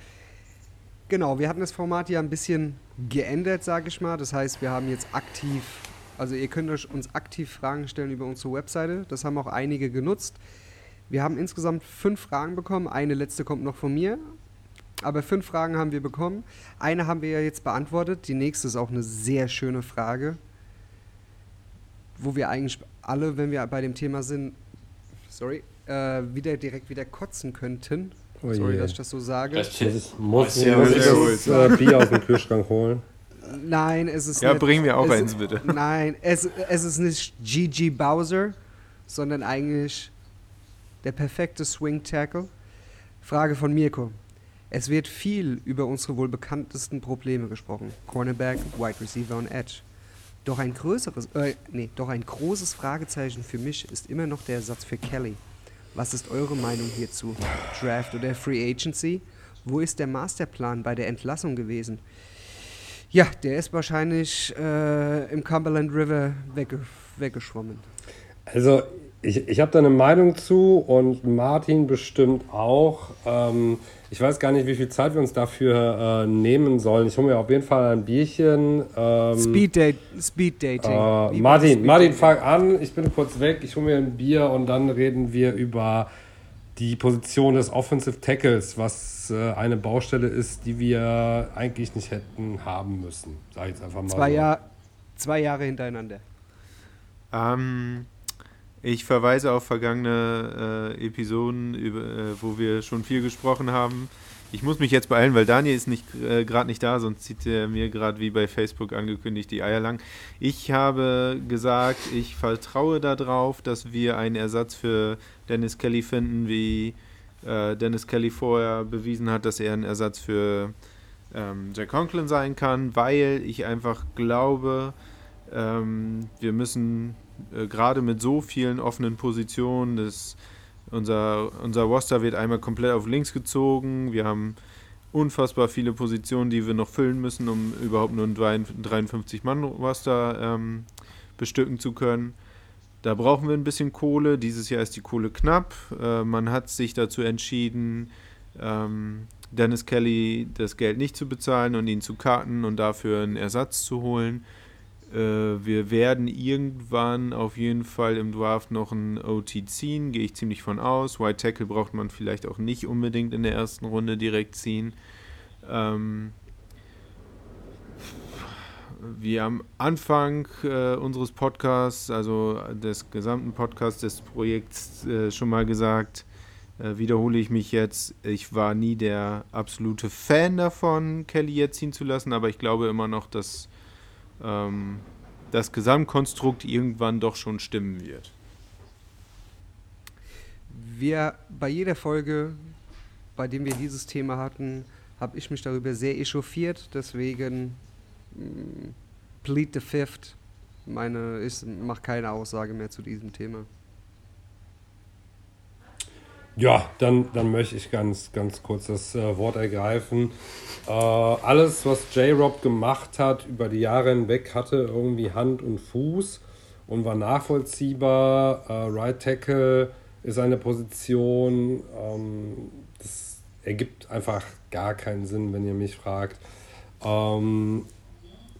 Genau, wir hatten das Format ja ein bisschen geändert, sage ich mal. Das heißt, wir haben jetzt aktiv, also ihr könnt euch uns aktiv Fragen stellen über unsere Webseite. Das haben auch einige genutzt. Wir haben insgesamt fünf Fragen bekommen. Eine letzte kommt noch von mir. Aber fünf Fragen haben wir bekommen. Eine haben wir ja jetzt beantwortet. Die nächste ist auch eine sehr schöne Frage, wo wir eigentlich alle, wenn wir bei dem Thema sind, sorry, äh, wieder direkt wieder kotzen könnten. Oh sorry, je. dass ich das so sage. Das Muss ich, ich gut. das äh, Bier aus dem Kühlschrank holen? Nein, es ist Ja, nicht. bring mir auch es, eins, bitte. Nein, es, es ist nicht Gigi Bowser, sondern eigentlich der perfekte Swing Tackle. Frage von Mirko. Es wird viel über unsere wohl bekanntesten Probleme gesprochen. Cornerback, Wide Receiver und Edge. Doch ein größeres, äh, nee, doch ein großes Fragezeichen für mich ist immer noch der Ersatz für Kelly. Was ist eure Meinung hierzu? Draft oder Free Agency? Wo ist der Masterplan bei der Entlassung gewesen? Ja, der ist wahrscheinlich äh, im Cumberland River wegge weggeschwommen. Also, ich, ich habe da eine Meinung zu und Martin bestimmt auch. Ähm, ich weiß gar nicht, wie viel Zeit wir uns dafür äh, nehmen sollen. Ich hole mir auf jeden Fall ein Bierchen. Ähm, Speed, Date, Speed Dating. Äh, Martin, Speed Martin, fang an. Ich bin kurz weg. Ich hole mir ein Bier und dann reden wir über die Position des Offensive Tackles, was äh, eine Baustelle ist, die wir eigentlich nicht hätten haben müssen. Sag ich jetzt einfach mal. Zwei, so. Jahr, zwei Jahre hintereinander. Ähm, ich verweise auf vergangene äh, Episoden, über, äh, wo wir schon viel gesprochen haben. Ich muss mich jetzt beeilen, weil Daniel ist nicht äh, gerade nicht da, sonst zieht er mir gerade wie bei Facebook angekündigt die Eier lang. Ich habe gesagt, ich vertraue darauf, dass wir einen Ersatz für Dennis Kelly finden, wie äh, Dennis Kelly vorher bewiesen hat, dass er ein Ersatz für ähm, Jack Conklin sein kann, weil ich einfach glaube, ähm, wir müssen äh, gerade mit so vielen offenen Positionen, das, unser, unser Roster wird einmal komplett auf links gezogen. Wir haben unfassbar viele Positionen, die wir noch füllen müssen, um überhaupt nur ein 53-Mann-Roster ähm, bestücken zu können. Da brauchen wir ein bisschen Kohle. Dieses Jahr ist die Kohle knapp. Äh, man hat sich dazu entschieden, ähm, Dennis Kelly das Geld nicht zu bezahlen und ihn zu karten und dafür einen Ersatz zu holen. Äh, wir werden irgendwann auf jeden Fall im Draft noch einen OT ziehen, gehe ich ziemlich von aus. White Tackle braucht man vielleicht auch nicht unbedingt in der ersten Runde direkt ziehen. Ähm, wie am Anfang äh, unseres Podcasts, also des gesamten Podcasts des Projekts äh, schon mal gesagt, äh, wiederhole ich mich jetzt. Ich war nie der absolute Fan davon, Kelly jetzt ziehen zu lassen, aber ich glaube immer noch, dass ähm, das Gesamtkonstrukt irgendwann doch schon stimmen wird. Wir, bei jeder Folge, bei dem wir dieses Thema hatten, habe ich mich darüber sehr echauffiert. Deswegen mh, plead the fifth. Meine, ich mache keine Aussage mehr zu diesem Thema. Ja, dann, dann möchte ich ganz, ganz kurz das äh, Wort ergreifen. Äh, alles, was J-Rob gemacht hat über die Jahre hinweg, hatte irgendwie Hand und Fuß und war nachvollziehbar. Äh, right Tackle ist eine Position, ähm, ergibt einfach gar keinen Sinn, wenn ihr mich fragt. Ähm,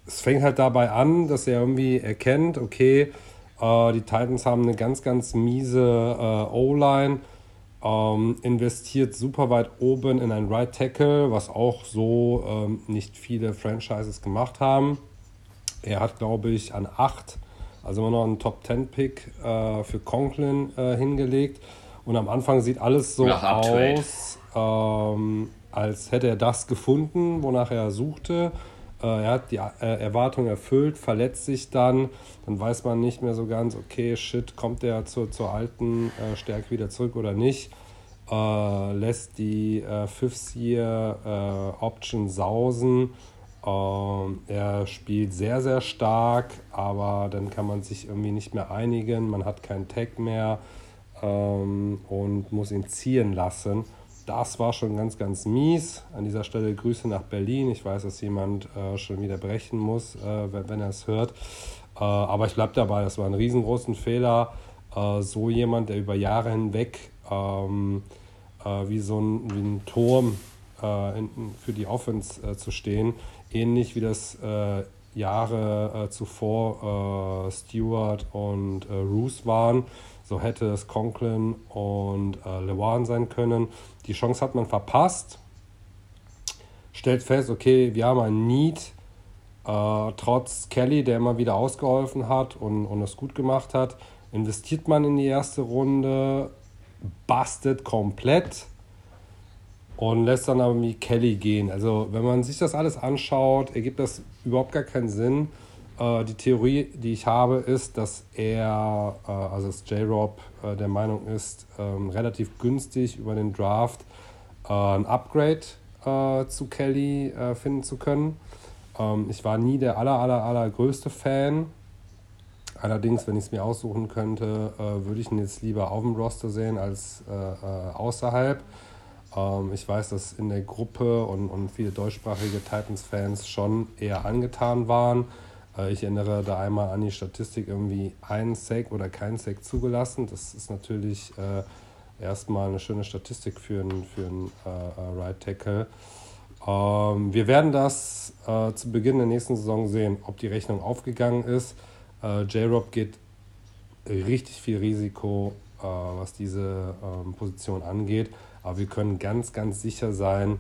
es fängt halt dabei an, dass er irgendwie erkennt, okay, äh, die Titans haben eine ganz, ganz miese äh, O-Line, ähm, investiert super weit oben in ein Right Tackle, was auch so ähm, nicht viele Franchises gemacht haben. Er hat, glaube ich, an 8, also immer noch einen Top 10 Pick äh, für Conklin äh, hingelegt. Und am Anfang sieht alles so aus, ähm, als hätte er das gefunden, wonach er suchte. Äh, er hat die äh, Erwartung erfüllt, verletzt sich dann. Dann weiß man nicht mehr so ganz, okay, shit, kommt er zur, zur alten äh, Stärke wieder zurück oder nicht. Äh, lässt die äh, Fifth-Year-Option sausen. Ähm, er spielt sehr, sehr stark, aber dann kann man sich irgendwie nicht mehr einigen. Man hat keinen Tag mehr ähm, und muss ihn ziehen lassen. Das war schon ganz, ganz mies. An dieser Stelle Grüße nach Berlin. Ich weiß, dass jemand äh, schon wieder brechen muss, äh, wenn, wenn er es hört. Äh, aber ich bleibe dabei, das war ein riesengroßen Fehler. Äh, so jemand, der über Jahre hinweg ähm, äh, wie so ein, wie ein Turm äh, in, für die Offense zu stehen, ähnlich wie das Jahre zuvor Stewart und Roos waren so hätte es Conklin und äh, Lewan sein können. Die Chance hat man verpasst. Stellt fest, okay, wir haben ein Need. Äh, trotz Kelly, der immer wieder ausgeholfen hat und, und gut gemacht hat, investiert man in die erste Runde, bastet komplett und lässt dann aber wie Kelly gehen. Also wenn man sich das alles anschaut, ergibt das überhaupt gar keinen Sinn. Äh, die Theorie, die ich habe, ist, dass er, äh, also dass J-Rob äh, der Meinung ist, ähm, relativ günstig über den Draft äh, ein Upgrade äh, zu Kelly äh, finden zu können. Ähm, ich war nie der aller, aller, allergrößte Fan. Allerdings, wenn ich es mir aussuchen könnte, würde ich ihn jetzt lieber auf dem Roster sehen als außerhalb. Ähm, ich weiß, dass in der Gruppe und, und viele deutschsprachige Titans-Fans schon eher angetan waren. Äh, ich erinnere da einmal an die Statistik, irgendwie ein Sack oder kein Sack zugelassen. Das ist natürlich äh, erstmal eine schöne Statistik für einen für äh, äh, Right Tackle. Ähm, wir werden das äh, zu Beginn der nächsten Saison sehen, ob die Rechnung aufgegangen ist. Äh, J-Rob geht richtig viel Risiko, äh, was diese ähm, Position angeht. Aber wir können ganz, ganz sicher sein,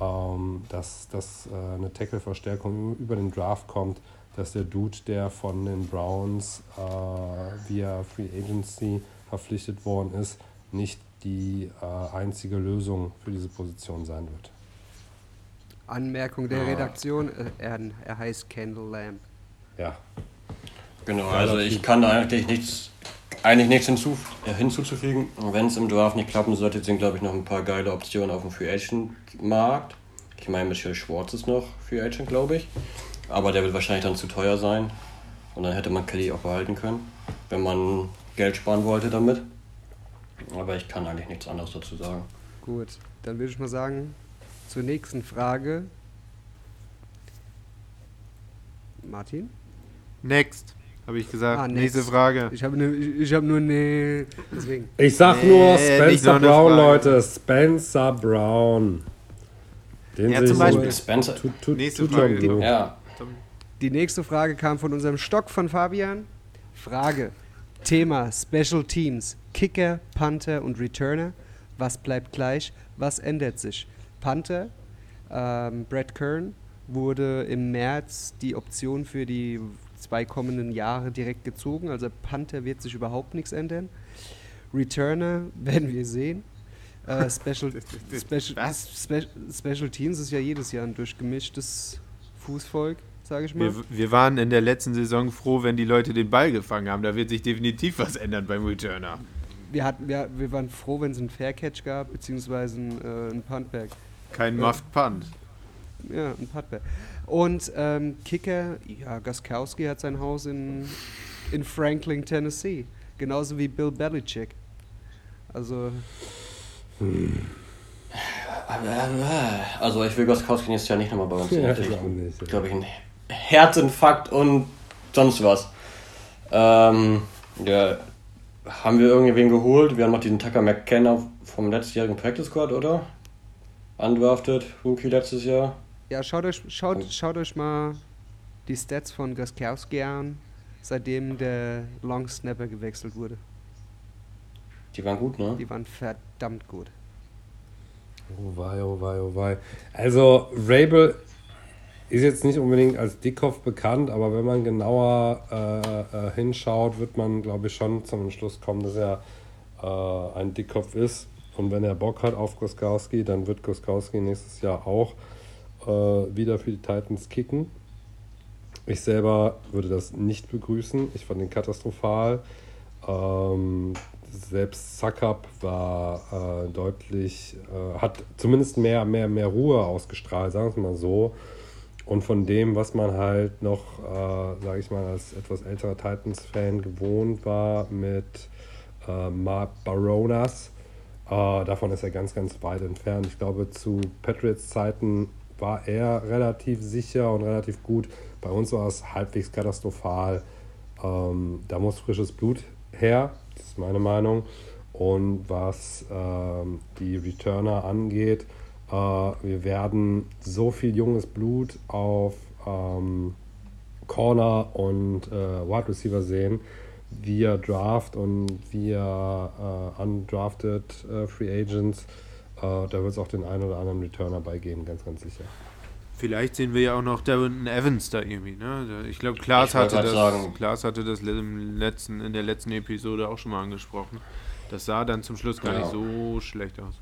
ähm, dass, dass eine Tackle-Verstärkung über den Draft kommt dass der Dude, der von den Browns äh, via Free Agency verpflichtet worden ist, nicht die äh, einzige Lösung für diese Position sein wird. Anmerkung der Redaktion, äh, er, er heißt Candle Lamb. Ja. Genau, also ich kann da eigentlich nichts, eigentlich nichts hinzu, äh, hinzuzufügen. Wenn es im Draft nicht klappen sollte, sind glaube ich noch ein paar geile Optionen auf dem Free Agent Markt. Ich meine, Michelle Schwartz ist noch Free Agent, glaube ich. Aber der wird wahrscheinlich dann zu teuer sein. Und dann hätte man Kelly auch behalten können, wenn man Geld sparen wollte damit. Aber ich kann eigentlich nichts anderes dazu sagen. Gut, dann würde ich mal sagen, zur nächsten Frage. Martin? Next, habe ich gesagt. Ah, Nächste. Frage. Ich habe ne, ich, ich hab nur ne. Deswegen. Ich sag Nee, nur Spencer nur eine Brown, Frage. Leute. Spencer Brown. Den Ja, sehe zum ich Beispiel so- Spencer. Tut, tut, Nächste tut Frage. Ja, Die nächste Frage kam von unserem Stock von Fabian. Frage: Thema Special Teams. Kicker, Panther und Returner. Was bleibt gleich? Was ändert sich? Panther, ähm, Brad Kern, wurde im März die Option für die zwei kommenden Jahre direkt gezogen. Also Panther wird sich überhaupt nichts ändern. Returner werden wir sehen. Äh, Special, Special, Special Teams ist ja jedes Jahr ein durchgemischtes Fußvolk, sage ich mal. Wir, wir waren in der letzten Saison froh, wenn die Leute den Ball gefangen haben. Da wird sich definitiv was ändern beim Returner. Wir, hatten, wir, wir waren froh, wenn es einen Faircatch gab, beziehungsweise einen, äh, einen Puntback. Kein Ja. Muffed Punt. Ja, ein Puntback. Und ähm, Kicker, ja, Gaskowski hat sein Haus in, in Franklin, Tennessee. Genauso wie Bill Belichick. Also, also ich will Goskowski nächstes Jahr nicht nochmal bei uns. Ja, ich nicht. glaube ich, ein Herzinfarkt und sonst was. Ähm, ja, haben wir irgendwen geholt? Wir haben noch diesen Tucker McKenna vom letztjährigen Practice Squad, oder? undrafted Rookie letztes Jahr. Ja, schaut euch, schaut, schaut euch mal die Stats von Gaskowski an, seitdem der Long Snapper gewechselt wurde. Die waren gut, ne? Die waren verdammt gut. Oh wei, oh wei, oh wei. Also, Rabel ist jetzt nicht unbedingt als Dickkopf bekannt, aber wenn man genauer äh, äh, hinschaut, wird man, glaube ich, schon zum Entschluss kommen, dass er äh, ein Dickkopf ist. Und wenn er Bock hat auf Goskowski, dann wird Goskowski nächstes Jahr auch äh, wieder für die Titans kicken. Ich selber würde das nicht begrüßen. Ich fand ihn katastrophal. Ähm, selbst Suckup war äh, deutlich, äh, hat zumindest mehr, mehr, mehr Ruhe ausgestrahlt, sagen wir es mal so. Und von dem, was man halt noch, äh, sage ich mal, als etwas älterer Titans-Fan gewohnt war mit äh, Mark Baronas, äh, davon ist er ganz, ganz weit entfernt. Ich glaube, zu Patriots Zeiten war er relativ sicher und relativ gut. Bei uns war es halbwegs katastrophal. Ähm, da muss frisches Blut her, das ist meine Meinung. Und was ähm, die Returner angeht, äh, wir werden so viel junges Blut auf ähm, Corner und äh, Wide Receiver sehen, via Draft und via äh, undrafted äh, Free Agents. Äh, da wird es auch den einen oder anderen Returner beigehen, ganz, ganz sicher. Vielleicht sehen wir ja auch noch Darren Evans da irgendwie. Ne? Ich glaube, Klaas, Ich hatte das, sagen. Klaas hatte das im letzten, in der letzten Episode auch schon mal angesprochen. Das sah dann zum Schluss gar Ja. nicht so schlecht aus.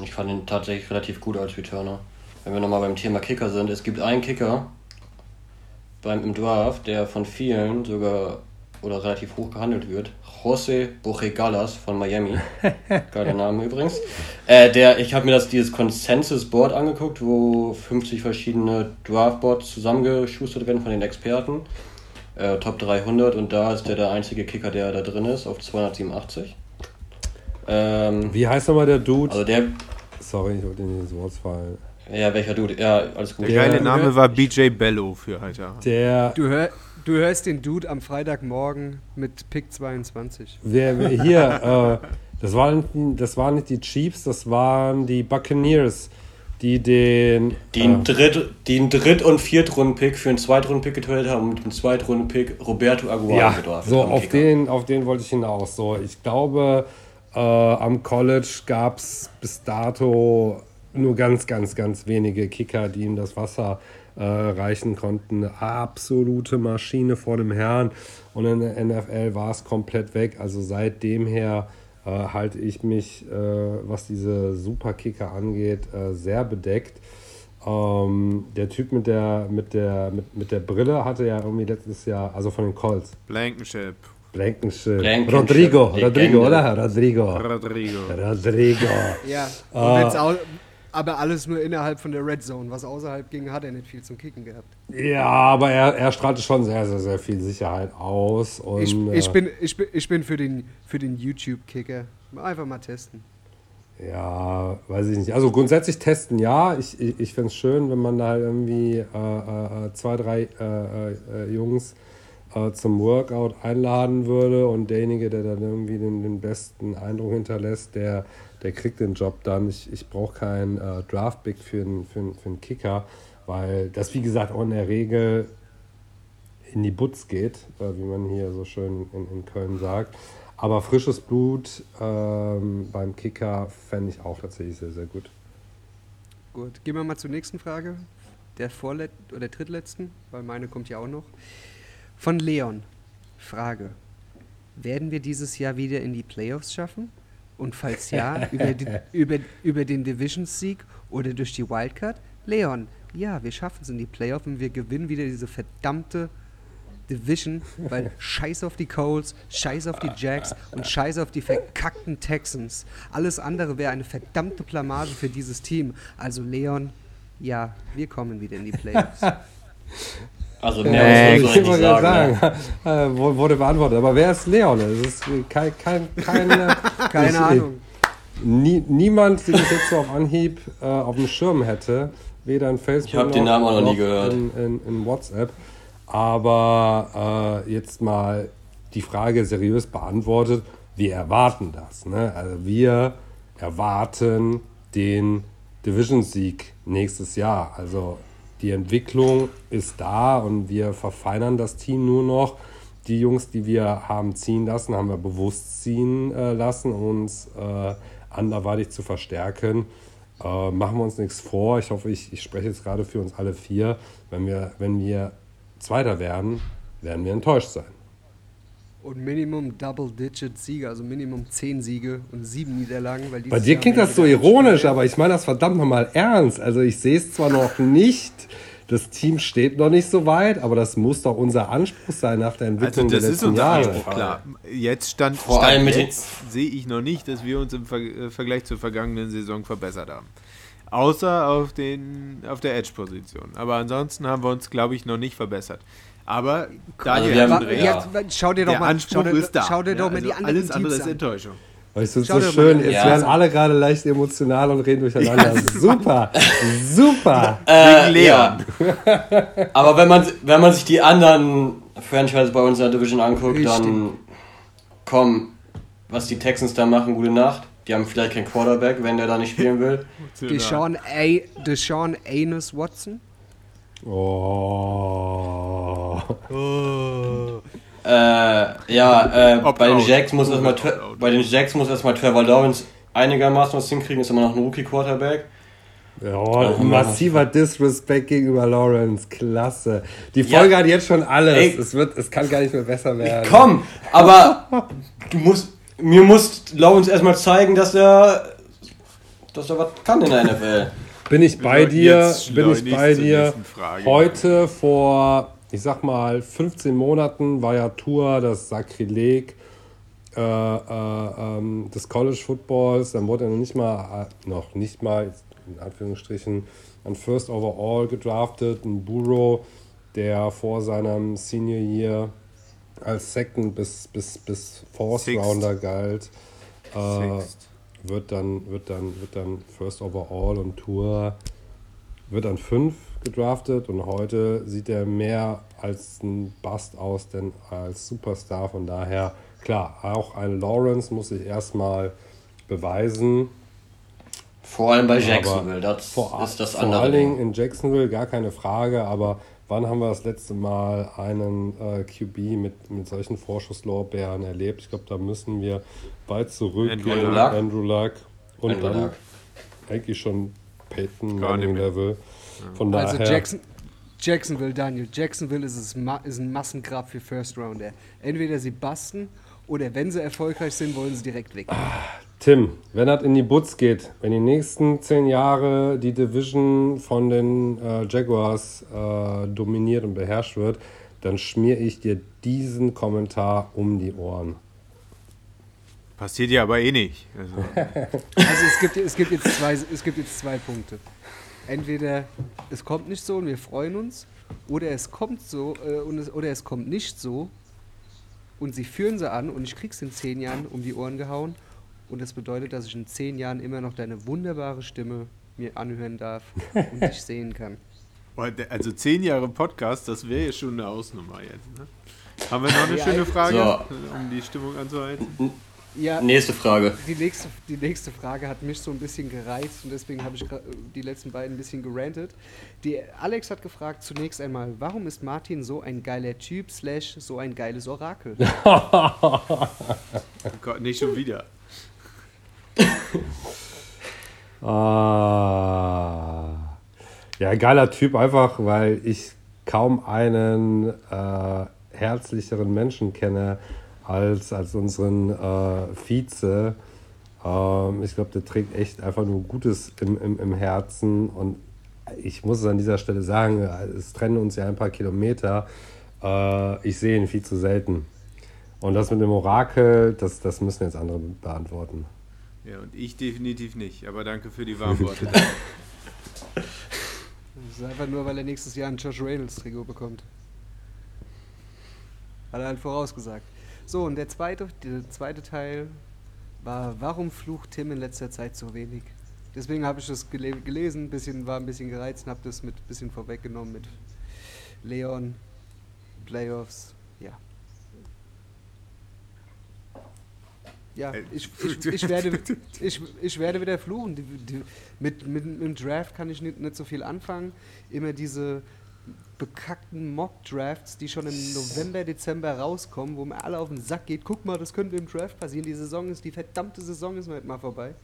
Ich fand ihn tatsächlich relativ gut als Returner. Wenn wir nochmal beim Thema Kicker sind, es gibt einen Kicker beim, im Draft, der von vielen sogar oder relativ hoch gehandelt wird. José Borregalas von Miami. Geiler Name übrigens. Äh, der, ich habe mir das dieses Consensus Board angeguckt, wo 50 verschiedene Draftboards zusammengeschustert werden von den Experten. Äh, Top 300 und da ist der der einzige Kicker, der da drin ist, auf 287. Ähm, Wie heißt nochmal der Dude? also der, Sorry, ich wollte nicht ins Wort fallen. ja, welcher Dude? Ja, alles gut. Der Der- geile Name war BJ Bello für heute. Der, Du, hör, du hörst den Dude am Freitagmorgen mit Pick 22. wer, wer hier, äh, das, waren, das waren nicht die Chiefs, das waren die Buccaneers, die den. Die einen äh, Dritt-, die einen Dritt- und Viertrunden-Pick für einen Zweitrunden-Pick getötet haben und mit dem Zweitrunden-Pick Roberto Aguado ja, gedraftet so auf den, auf den wollte ich hinaus. So, ich glaube, äh, am College gab es bis dato nur ganz, ganz, ganz wenige Kicker, die ihm das Wasser äh, reichen konnten. Eine absolute Maschine vor dem Herrn. Und in der NFL war es komplett weg. Also seitdem her äh, halte ich mich, äh, was diese Superkicker angeht, äh, sehr bedeckt. Ähm, der Typ mit der, mit, der, mit, mit der Brille hatte ja irgendwie letztes Jahr, also von den Colts, Blankenship. Blankenship. Blankenship, Rodrigo, Legende. Rodrigo, oder? Rodrigo. Rodrigo. Rodrigo. Ja, und Ah. wenn's au- aber alles nur innerhalb von der Red Zone. Was außerhalb ging, hat er nicht viel zum Kicken gehabt. Ja, aber er, er strahlte schon sehr, sehr, sehr viel Sicherheit aus. Und, Ich, äh, ich, bin, ich, bin, ich bin für den, für den YouTube-Kicker. Einfach mal testen. Ja, weiß ich nicht. Also grundsätzlich testen ja. Ich, ich, ich fände es schön, wenn man da halt irgendwie äh, äh, zwei, drei äh, äh, Jungs äh, zum Workout einladen würde und derjenige, der dann irgendwie den, den besten Eindruck hinterlässt, der, der kriegt den Job dann. Ich, ich brauche keinen äh, Draft-Pick für einen für für Kicker, weil das, wie gesagt, auch in der Regel in die Butz geht, äh, wie man hier so schön in, in Köln sagt. Aber frisches Blut ähm, beim Kicker fände ich auch tatsächlich sehr, sehr gut. Gut, gehen wir mal zur nächsten Frage. Der vorlet oder drittletzten, weil meine kommt ja auch noch. Von Leon. Frage. Werden wir dieses Jahr wieder in die Playoffs schaffen? Und falls ja, über, die, über, über den Division-Sieg oder durch die Wildcard? Leon, ja, wir schaffen es in die Playoffs und wir gewinnen wieder diese verdammte Division, weil scheiß auf die Colts, scheiß auf die Jacks und scheiß auf die verkackten Texans. Alles andere wäre eine verdammte Blamage für dieses Team. Also Leon, ja, wir kommen wieder in die Playoffs. Also mehr muss man sagen. sagen, äh, wu- wurde beantwortet. Aber wer ist Leon? Es ist kein, kein, keine, Keine ich- Ahnung. Nie, niemand, den ich jetzt so auf Anhieb äh, auf dem Schirm hätte, weder in Facebook Ich hab den Namen auch noch nie noch gehört. In, in, in WhatsApp. Aber äh, jetzt mal die Frage seriös beantwortet. Wir erwarten das. Ne? Also wir erwarten den Division-Sieg nächstes Jahr. Also die Entwicklung ist da und wir verfeinern das Team nur noch. Die Jungs, die wir haben ziehen lassen, haben wir bewusst ziehen äh, lassen, uns äh, anderweitig zu verstärken. Äh, machen wir uns nichts vor. Ich hoffe, ich, ich spreche jetzt gerade für uns alle vier. Wenn wir, wenn wir Zweiter werden, werden wir enttäuscht sein. Und Minimum Double-Digit Siege, also Minimum 10 Siege und 7 Niederlagen. Weil Bei dir Jahr klingt das so ironisch, aber ich meine das verdammt nochmal ernst. Also ich sehe es zwar noch nicht, das Team steht noch nicht so weit, aber das muss doch unser Anspruch sein nach der Also Entwicklung das der ist letzten unser Jahre. Anspruch, klar. Jetzt stand, Vor stand allem jetzt sehe ich noch nicht, dass wir uns im Ver äh, Vergleich zur vergangenen Saison verbessert haben. Außer auf, den, auf der Edge-Position. Aber ansonsten haben wir uns, glaube ich, noch nicht verbessert. Aber Daniel wir haben- recht. jetzt, schau dir doch der mal, Anspruch schau dir, ist da. schau dir doch Ja, mal die also anderen Alles andere Teams ist an. Enttäuschung. Weißt du, Schau so schön, jetzt Ja. werden alle gerade leicht emotional und reden durcheinander. super, super. Äh, Leon. ja. Aber wenn man, wenn man sich die anderen Franchises bei uns in der Division anguckt, Richtig. dann komm, was die Texans da machen, gute Nacht. Die haben vielleicht keinen Quarterback, wenn der da nicht spielen will. Deshaun, A, Deshaun Anus Watson. Oh. Äh, ja, äh, bei den. Jacks muss erstmal bei den Jacks muss erstmal Trevor Lawrence einigermaßen was hinkriegen, ist immer noch ein Rookie Quarterback. Ja, Oh, massiver Disrespect gegenüber Lawrence. Klasse. Die Folge Ja. hat jetzt schon alles. Ey. Es, wird, es kann gar nicht mehr besser werden. Komm, aber du musst, mir muss Lawrence erstmal zeigen, dass er, dass er was kann in der NFL. Bin ich bei dir, bin ich bei dir. Heute vor, ich sag mal, 15 Monaten war ja Tour das Sakrileg äh, äh, ähm, des College Footballs. Dann wurde er noch nicht mal, äh, noch nicht mal, in Anführungsstrichen, ein First Overall gedraftet, ein Burrow, der vor seinem Senior Year als Second bis, bis, bis Fourth Sixth. Rounder galt. Äh, Sixth. Wird dann, wird dann, wird dann First Overall und Tour wird an 5 gedraftet und heute sieht er mehr als ein Bust aus, denn als Superstar. Von daher, klar, auch ein Lawrence muss sich erstmal beweisen. Vor allem bei Jacksonville, das vor, ist das vor andere. allen Dingen Ding. in Jacksonville gar keine Frage, aber wann haben wir das letzte Mal einen äh, QB mit, mit solchen Vorschusslorbeeren erlebt? Ich glaube, da müssen wir weit zurück. Andrew äh, Luck. Andrew Luck. Und Andrew dann Luck. eigentlich schon Peyton Manning. Level. Von Also daher, Jackson, Jacksonville, Daniel. Jacksonville ist, es ist ein Massengrab für First Rounder. Entweder sie basten oder wenn sie erfolgreich sind, wollen sie direkt weg. Tim, wenn das in die Butz geht, wenn die nächsten zehn Jahre die Division von den äh, Jaguars äh, dominiert und beherrscht wird, dann schmier ich dir diesen Kommentar um die Ohren. Passiert ja aber eh nicht. Also, Also es gibt, es, gibt jetzt zwei, es gibt jetzt zwei Punkte. Entweder es kommt nicht so und wir freuen uns, oder es kommt so äh, und es, oder es kommt nicht so und sie führen sie an und ich krieg's in zehn Jahren um die Ohren gehauen und das bedeutet, dass ich in zehn Jahren immer noch deine wunderbare Stimme mir anhören darf und dich sehen kann. also zehn Jahre Podcast, das wäre ja schon eine Ausnummer jetzt. Ne? Haben wir noch eine Ja, schöne Frage, so. um die Stimmung anzuhalten? Ja, Nächste Frage. die nächste, die nächste Frage hat mich so ein bisschen gereizt und deswegen habe ich die letzten beiden ein bisschen gerantet. Die Alex hat gefragt zunächst einmal, warum ist Martin so ein geiler Typ slash so ein geiles Orakel? Oh Gott, nicht schon wieder. Ah. Ja, geiler Typ einfach, weil ich kaum einen äh, herzlicheren Menschen kenne als, als unseren äh, Vize. Ähm, ich glaube, der trägt echt einfach nur Gutes im, im, im Herzen und ich muss es an dieser Stelle sagen, es trennen uns ja ein paar Kilometer. Äh, ich sehe ihn viel zu selten. Und das mit dem Orakel, das, das müssen jetzt andere beantworten. Ja, und ich definitiv nicht. Aber danke für die warmen Worte. Das ist einfach nur, weil er nächstes Jahr ein Josh Reynolds Trikot bekommt. Hat er halt vorausgesagt. So, und der zweite, der zweite Teil war, warum flucht Tim in letzter Zeit so wenig? Deswegen habe ich das gele gelesen, bisschen, war ein bisschen gereizt und habe das mit bisschen vorweggenommen mit Leon, Playoffs, ja. Ja, ich, ich, ich, werde, ich, ich werde wieder fluchen. Die, die, mit, mit, mit dem Draft kann ich nicht, nicht so viel anfangen. Immer diese bekackten Mock-Drafts, die schon im November, Dezember rauskommen, wo mir alle auf den Sack geht. Guck mal, das könnte im Draft passieren. Die Saison ist, die verdammte Saison ist nicht mal vorbei.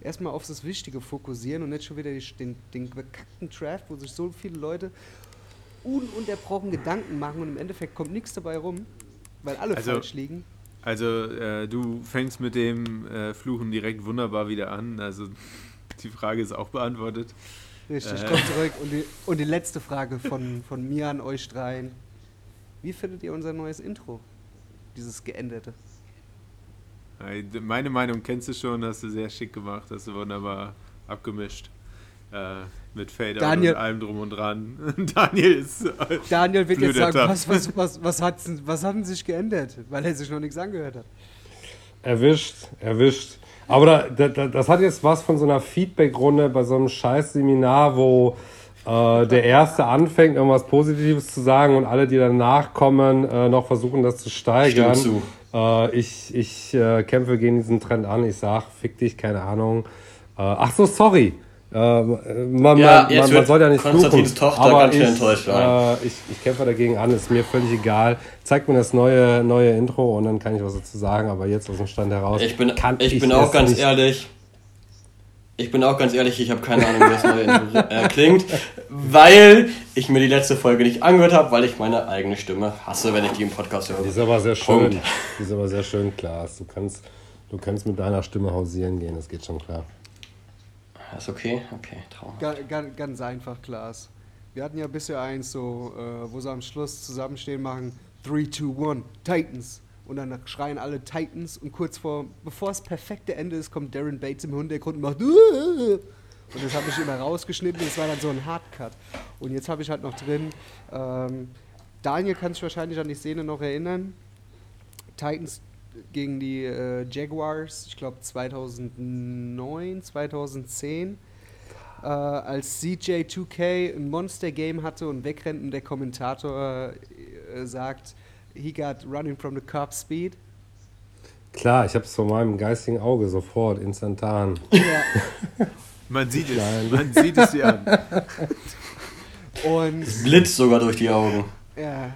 Erstmal auf das Wichtige fokussieren und nicht schon wieder den, den bekackten Draft, wo sich so viele Leute ununterbrochen Gedanken machen und im Endeffekt kommt nichts dabei rum, weil alle Also- falsch liegen. Also, äh, du fängst mit dem äh, Fluchen direkt wunderbar wieder an. Also, die Frage ist auch beantwortet. Richtig, Äh. komm zurück. Und die, und die letzte Frage von, von mir an euch dreien. Wie findet ihr unser neues Intro? Dieses geänderte. Meine Meinung kennst du schon, hast du sehr schick gemacht, hast du wunderbar abgemischt. Äh, mit Fader Daniel- und allem drum und dran. Daniel ist. Äh, Daniel wird jetzt sagen, was, was, was, was, hat, was hat denn sich geändert? Weil er sich noch nichts angehört hat. Erwischt, erwischt. Aber da, da, da- das hat jetzt was von so einer Feedback-Runde bei so einem scheiß Seminar, wo äh, der Erste anfängt, irgendwas Positives zu sagen und alle, die danach kommen, äh, noch versuchen, das zu steigern. Stimmt Äh, ich ich äh, kämpfe gegen diesen Trend an. Ich sag, fick dich, keine Ahnung. Äh, ach so, sorry. Äh, man, man, Ja, man, man wird soll ja nicht Konstantins fluchen, Tochter aber ich, enttäuscht. Äh, ich, ich kämpfe dagegen an, ist mir völlig egal. Zeigt mir das neue, neue Intro und dann kann ich was dazu sagen, aber jetzt aus dem Stand heraus Ich bin, kann ich ich bin auch ganz nicht. ehrlich. Ich bin auch ganz ehrlich, ich habe keine Ahnung, wie das neue Intro äh, klingt, weil ich mir die letzte Folge nicht angehört habe, weil ich meine eigene Stimme hasse, wenn ich die im Podcast höre. Die ist aber sehr schön. Punkt. Die ist aber sehr schön, Klaas. Du kannst, du kannst mit deiner Stimme hausieren gehen, das geht schon klar. Ist okay? Okay, Traum. Ga, ga, ganz einfach, Klaas. Wir hatten ja bisher eins so, äh, wo sie am Schluss zusammenstehen machen, 3, 2, 1, Titans. Und dann schreien alle Titans und kurz vor, bevor das perfekte Ende ist, kommt Darren Bates im Hintergrund und macht und das habe ich immer rausgeschnitten das war dann so ein Hardcut. Und jetzt habe ich halt noch drin, ähm, Daniel kann sich wahrscheinlich an die Szene noch erinnern, Titans gegen die äh, Jaguars, ich glaube 2009, 2010 äh, als CJ2K ein Monster-Game hatte und wegrennt und der Kommentator äh, sagt, he got running from the cop speed. Klar, ich habe es vor meinem geistigen Auge sofort, instantan. Ja. Man sieht es. Nein. Man sieht es dir an. Und Blitzt sogar durch die Augen. ja,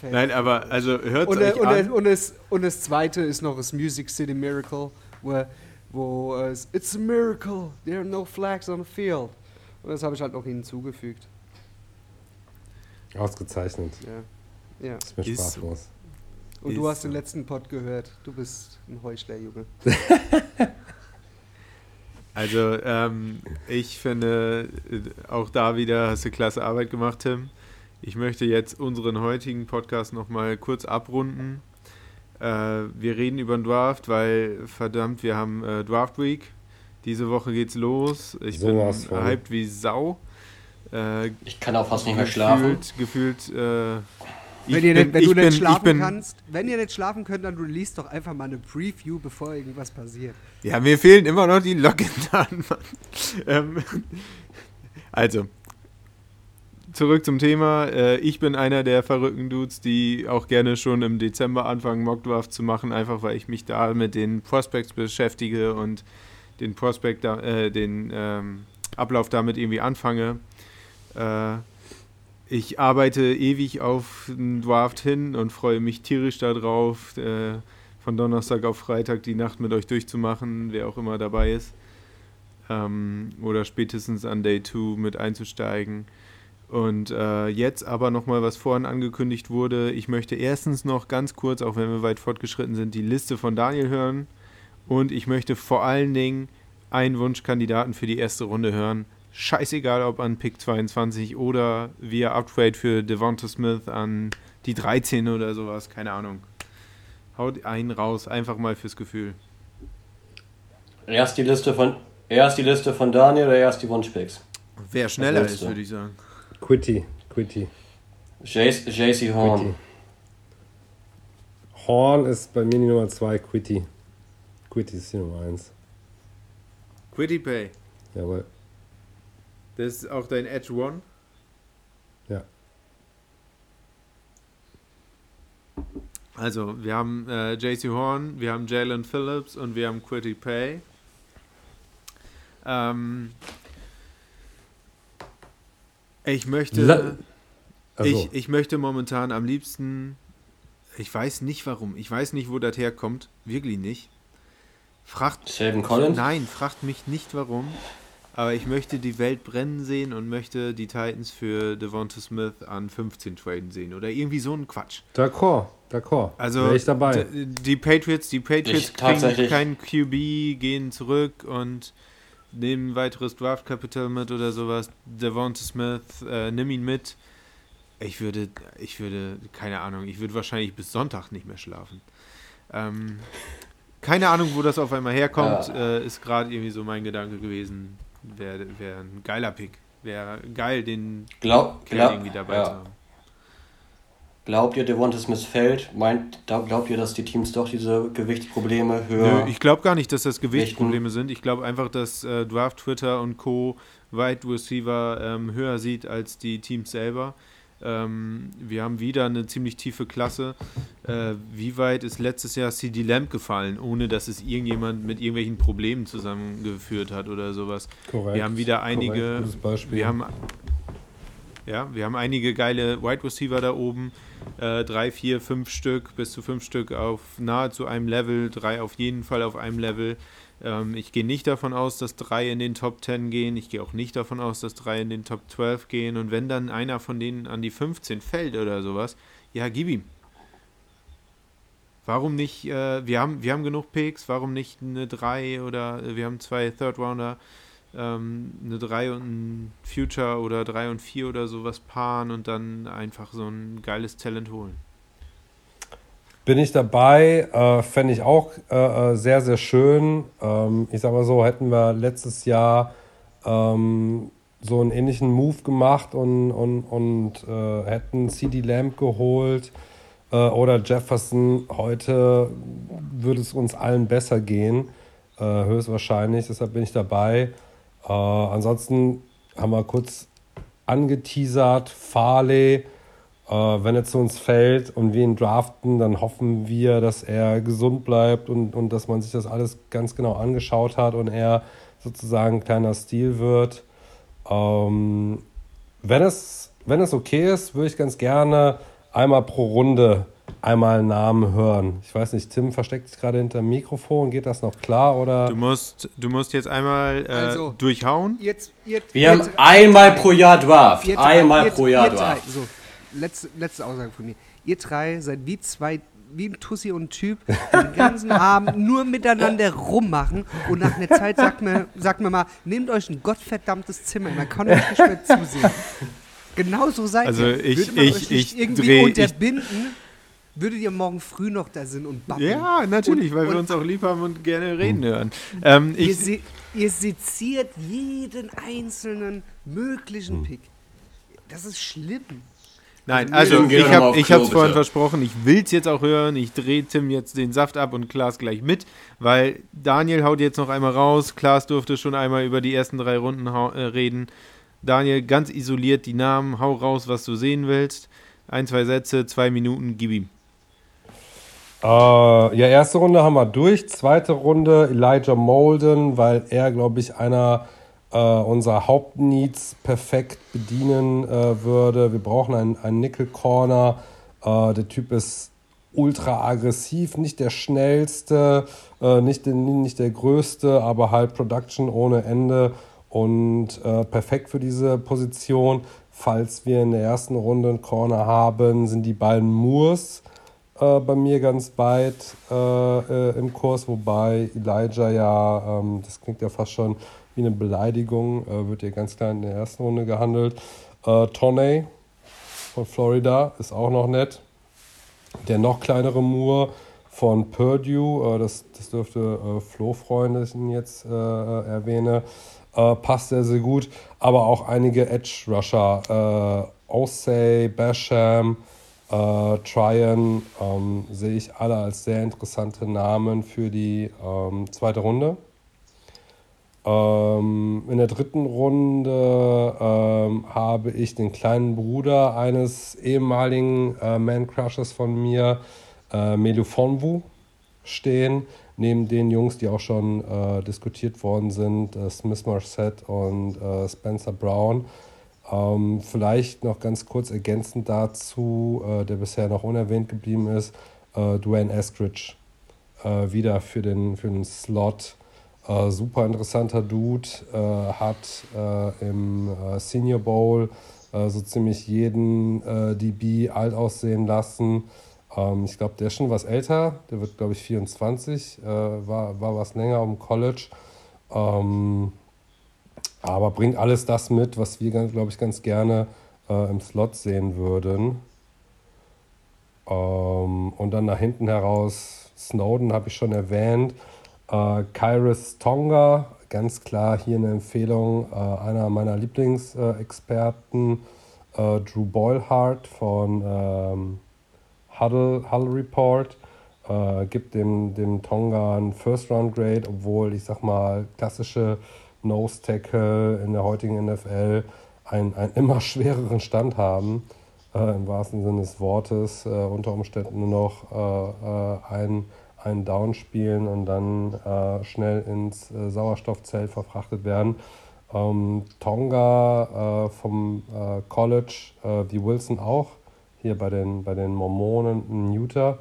fällt. Nein, aber also hört und, es äh, euch und, an. äh, und, das, und das zweite ist noch das Music City Miracle, wo, wo es It's a miracle, there are no flags on the field. Und das habe ich halt noch hinzugefügt. Ausgezeichnet. Ja. ja. Ist mir Ist sprachlos. Und du Ist hast den letzten Pod gehört. Du bist ein Heuchler, Junge. Also, ähm, ich finde, äh, auch da wieder hast du klasse Arbeit gemacht, Tim. Ich möchte jetzt unseren heutigen Podcast nochmal kurz abrunden. Äh, wir reden über den Draft, weil verdammt, wir haben äh, Draft Week. Diese Woche geht's los. Ich Sowas bin hyped wie Sau. Äh, Ich kann auch fast nicht mehr schlafen. Gefühlt, gefühlt äh, ich Wenn, ihr bin- nicht, wenn du bin- nicht schlafen bin- kannst, wenn ihr nicht schlafen könnt, dann release doch einfach mal eine Preview, bevor irgendwas passiert. Ja, mir fehlen immer noch die Login-Daten. Mann. ähm, also, zurück zum Thema. Äh, ich bin einer der verrückten Dudes, die auch gerne schon im Dezember anfangen, Mockdraft zu machen, einfach weil ich mich da mit den Prospects beschäftige und den Prospect, äh, den ähm, Ablauf damit irgendwie anfange. Äh, ich arbeite ewig auf den Draft hin und freue mich tierisch darauf, äh, von Donnerstag auf Freitag die Nacht mit euch durchzumachen, wer auch immer dabei ist. Ähm, oder spätestens an Day 2 mit einzusteigen. Und äh, jetzt aber nochmal, was vorhin angekündigt wurde. Ich möchte erstens noch ganz kurz, auch wenn wir weit fortgeschritten sind, die Liste von Daniel hören. Und ich möchte vor allen Dingen einen Wunschkandidaten für die erste Runde hören. Scheißegal, ob an Pick 22 oder via Upgrade für Devonta Smith an die 13 oder sowas, keine Ahnung. Haut einen raus, einfach mal fürs Gefühl. Erst die Liste von, erst die Liste von Daniel oder erst die Wunschpicks? Wer schneller ist, würde ich sagen. Quitty, Quitty. JC Quitty. Horn. Horn ist bei mir die Nummer 2, Quitty. Quitty ist die Nummer 1. Quitty Pay. Jawohl. Das ist auch dein Edge One. Ja. Also, wir haben äh, JC Horn, wir haben Jalen Phillips und wir haben Quitty Pay. Ähm, ich möchte. La- Also, Ich, ich möchte momentan am liebsten. Ich weiß nicht warum. Ich weiß nicht, wo das herkommt. Wirklich nicht. Fragt. Selvin Collins? Nein, fragt mich nicht warum. Aber ich möchte die Welt brennen sehen und möchte die Titans für Devonta Smith an 15 traden sehen. Oder irgendwie so ein Quatsch. d'accord, d'accord. Also ich dabei. die Patriots, die Patriots Ich kriegen keinen QB, gehen zurück und nehmen weiteres Draft Capital mit oder sowas. Devonta Smith, äh, nimm ihn mit. Ich würde, ich würde, keine Ahnung, ich würde wahrscheinlich bis Sonntag nicht mehr schlafen. Ähm, keine Ahnung, wo das auf einmal herkommt, Ja. äh, ist gerade irgendwie so mein Gedanke gewesen. Wäre wär ein geiler Pick. Wäre geil, den Glaub, Kerl glaub, irgendwie dabei ja. zu haben. Glaubt ihr, Devonta Smith fällt? Meint, da- glaubt ihr, dass die Teams doch diese Gewichtsprobleme höher? Nö, ich glaube gar nicht, dass das Gewichtsprobleme sind. Ich glaube einfach, dass äh, Draft Twitter und Co. Wide Receiver ähm, höher sieht als die Teams selber. Ähm, wir haben wieder eine ziemlich tiefe Klasse. Äh, wie weit ist letztes Jahr CD Lamb gefallen, ohne dass es irgendjemand mit irgendwelchen Problemen zusammengeführt hat oder sowas? Korrekt, Wir haben wieder einige. Wir haben, ja, wir haben einige geile Wide Receiver da oben. Äh, drei, vier, fünf Stück, bis zu fünf Stück auf nahezu einem Level, drei auf jeden Fall auf einem Level. Ähm, ich gehe nicht davon aus, dass drei in den Top 10 gehen. Ich gehe auch nicht davon aus, dass drei in den Top 12 gehen. Und wenn dann einer von denen an die 15 fällt oder sowas, ja, gib ihm. Warum nicht, äh, wir, haben, wir haben genug Picks, warum nicht eine 3 oder äh, wir haben zwei Third Rounder, ähm, eine 3 und ein Future oder 3 und 4 oder sowas paaren und dann einfach so ein geiles Talent holen. Bin ich dabei, äh, fände ich auch äh, äh, sehr, sehr schön. Ähm, ich sag mal so, hätten wir letztes Jahr ähm, so einen ähnlichen Move gemacht und, und, und äh, hätten CD Lamb geholt äh, oder Jefferson, heute würde es uns allen besser gehen, äh, höchstwahrscheinlich. Deshalb bin ich dabei. Äh, ansonsten haben wir kurz angeteasert, Farley. Äh, wenn er zu uns fällt und wir ihn draften, dann hoffen wir, dass er gesund bleibt und, und dass man sich das alles ganz genau angeschaut hat und er sozusagen ein kleiner Stil wird. Ähm, wenn, es, wenn es okay ist, würde ich ganz gerne einmal pro Runde einmal einen Namen hören. Ich weiß nicht, Tim versteckt sich gerade hinter dem Mikrofon. Geht das noch klar? Oder? Du musst, du musst jetzt einmal äh, Also, durchhauen. Jetzt, jetzt, Wir haben jetzt- einmal pro Jahr Draft. Einmal pro Jahr Draft. So, letzte, letzte Aussage von mir. Ihr drei seid wie zwei, wie ein Tussi und ein Typ, die den ganzen Abend nur miteinander rummachen und nach einer Zeit sagt mir, sagt mir mal, nehmt euch ein gottverdammtes Zimmer, man kann euch nicht mehr zusehen. Genau so seid Also ihr. ich- Würde man ich- euch nicht ich irgendwie dreh- ich- unterbinden, würdet ihr morgen früh noch da sind und babbeln. Ja, natürlich, Und- weil wir und- uns auch lieb haben und gerne reden hören. Ähm, Ihr, ich, se ihr seziert jeden einzelnen möglichen Pick. Das ist schlimm. Nein, Also, also ich habe hab's vorhin bitte. versprochen, ich will's jetzt auch hören. Ich drehe Tim jetzt den Saft ab und Klaas gleich mit, weil Daniel haut jetzt noch einmal raus. Klaas durfte schon einmal über die ersten drei Runden äh, reden. Daniel, ganz isoliert die Namen, hau raus, was du sehen willst. Ein, zwei Sätze, zwei Minuten, gib ihm. Äh, ja, erste Runde haben wir durch. Zweite Runde Elijah Molden, weil er, glaube ich, einer äh, unserer Hauptneeds perfekt bedienen äh, würde. Wir brauchen einen, einen Nickel Corner. Äh, der Typ ist ultra aggressiv, nicht der schnellste, äh, nicht, den, nicht der größte, aber halt Production ohne Ende und äh, perfekt für diese Position. Falls wir in der ersten Runde einen Corner haben, sind die beiden Moores äh, bei mir ganz weit äh, äh, im Kurs, wobei Elijah ja, ähm, das klingt ja fast schon wie eine Beleidigung, äh, wird ja ganz klar in der ersten Runde gehandelt. Äh, Toney von Florida ist auch noch nett. Der noch kleinere Moore von Purdue, äh, das, das dürfte äh, Flo ihn jetzt äh, äh, erwähne, äh, passt sehr, sehr gut. Aber auch einige Edge-Rusher, äh, Osei, Basham, äh, Tryon, ähm, sehe ich alle als sehr interessante Namen für die ähm, zweite Runde. Ähm, in der dritten Runde ähm, habe ich den kleinen Bruder eines ehemaligen äh, Man-Crushers von mir äh, Melufonwu stehen, neben den Jungs, die auch schon äh, diskutiert worden sind, äh, Smith Marset und äh, Spencer Brown. Ähm, vielleicht noch ganz kurz ergänzend dazu, äh, der bisher noch unerwähnt geblieben ist, äh, Dwayne Eskridge äh, wieder für den, für den Slot. Äh, super interessanter Dude, äh, hat äh, im Senior Bowl so ziemlich jeden DB alt aussehen lassen. Ähm, ich glaube, der ist schon was älter, der wird, glaube ich, 24, war, war was länger am College. Ähm, aber bringt alles das mit, was wir, glaube ich, ganz gerne äh, im Slot sehen würden. Ähm, und dann nach hinten heraus, Snowden habe ich schon erwähnt. Äh, Kairos Tonga, ganz klar hier eine Empfehlung, äh, einer meiner Lieblingsexperten, äh, Drew Boylhart von ähm, Huddle, Huddle Report. Äh, gibt dem, dem Tonga ein First-Round-Grade, obwohl ich sag mal klassische Nose Tackle in der heutigen NFL einen, einen immer schwereren Stand haben, äh, im wahrsten Sinne des Wortes, äh, unter Umständen nur noch äh, äh ein, einen Down spielen und dann äh, schnell ins äh, Sauerstoffzelt verfrachtet werden. Ähm, Tonga vom College, wie Wilson auch, hier bei den, bei den Mormonen in Utah.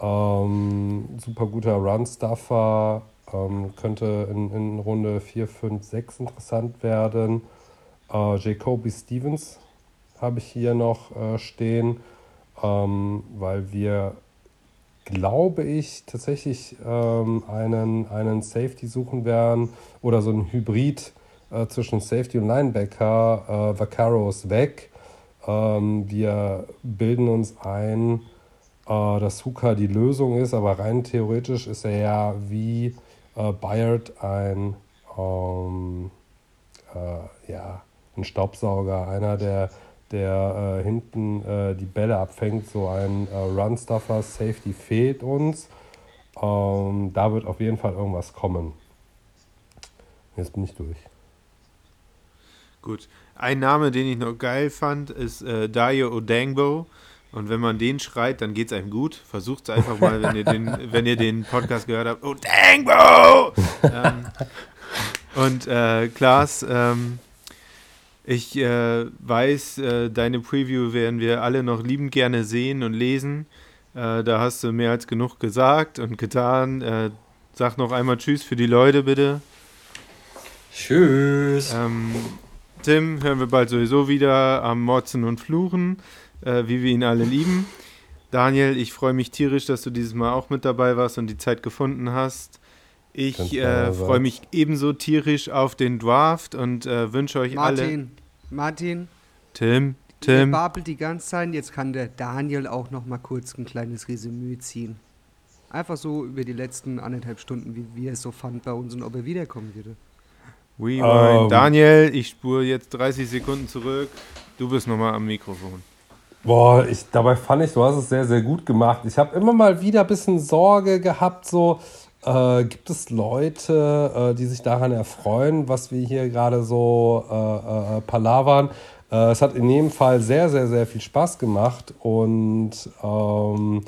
Ähm, super guter Run-Stuffer, ähm, könnte in, in Runde 4, 5, 6 interessant werden. Äh, Jacoby Stevens habe ich hier noch äh, stehen, ähm, weil wir, glaube ich, tatsächlich ähm, einen, einen Safety suchen werden oder so ein Hybrid äh, zwischen Safety und Linebacker. Äh, Vaccaro ist weg. Ähm, wir bilden uns ein, äh, dass Huka die Lösung ist, aber rein theoretisch ist er ja wie äh, Bayard ein, ähm, äh, ja, ein Staubsauger, einer, der, der äh, hinten äh, die Bälle abfängt, so ein äh, Run-Stuffer, Safety fehlt uns. Ähm, da wird auf jeden Fall irgendwas kommen. Jetzt bin ich durch. Gut. Ein Name, den ich noch geil fand, ist äh, Dayo Odangbo. Und wenn man den schreit, dann geht es einem gut. Versucht es einfach mal, wenn ihr, den, wenn ihr den Podcast gehört habt. Oh, Dangbo! ähm, und äh, Klaas, ähm, ich äh, weiß, äh, deine Preview werden wir alle noch liebend gerne sehen und lesen. Äh, da hast du mehr als genug gesagt und getan. Äh, sag noch einmal Tschüss für die Leute, bitte. Tschüss. Ähm, Tim hören wir bald sowieso wieder am Motzen und Fluchen äh, wie wir ihn alle lieben. Daniel, ich freue mich tierisch, dass du dieses Mal auch mit dabei warst und die Zeit gefunden hast. Ich äh, freue mich ebenso tierisch auf den Draft und äh, wünsche euch Martin, alle. Martin, Martin. Tim, Tim. Der babelt die ganze Zeit. Jetzt kann der Daniel auch noch mal kurz ein kleines Resümee ziehen. Einfach so über die letzten anderthalb Stunden, wie, er es so fand bei uns und ob er wiederkommen würde. Rewind. Um. Ähm. Daniel, ich spure jetzt 30 Sekunden zurück. Du bist nochmal am Mikrofon. Boah, ich, dabei fand ich, du hast es sehr, sehr gut gemacht. Ich habe immer mal wieder ein bisschen Sorge gehabt, so äh, gibt es Leute, äh, die sich daran erfreuen, was wir hier gerade so äh, äh palavern. Äh, es hat in jedem Fall sehr, sehr, sehr viel Spaß gemacht und ähm,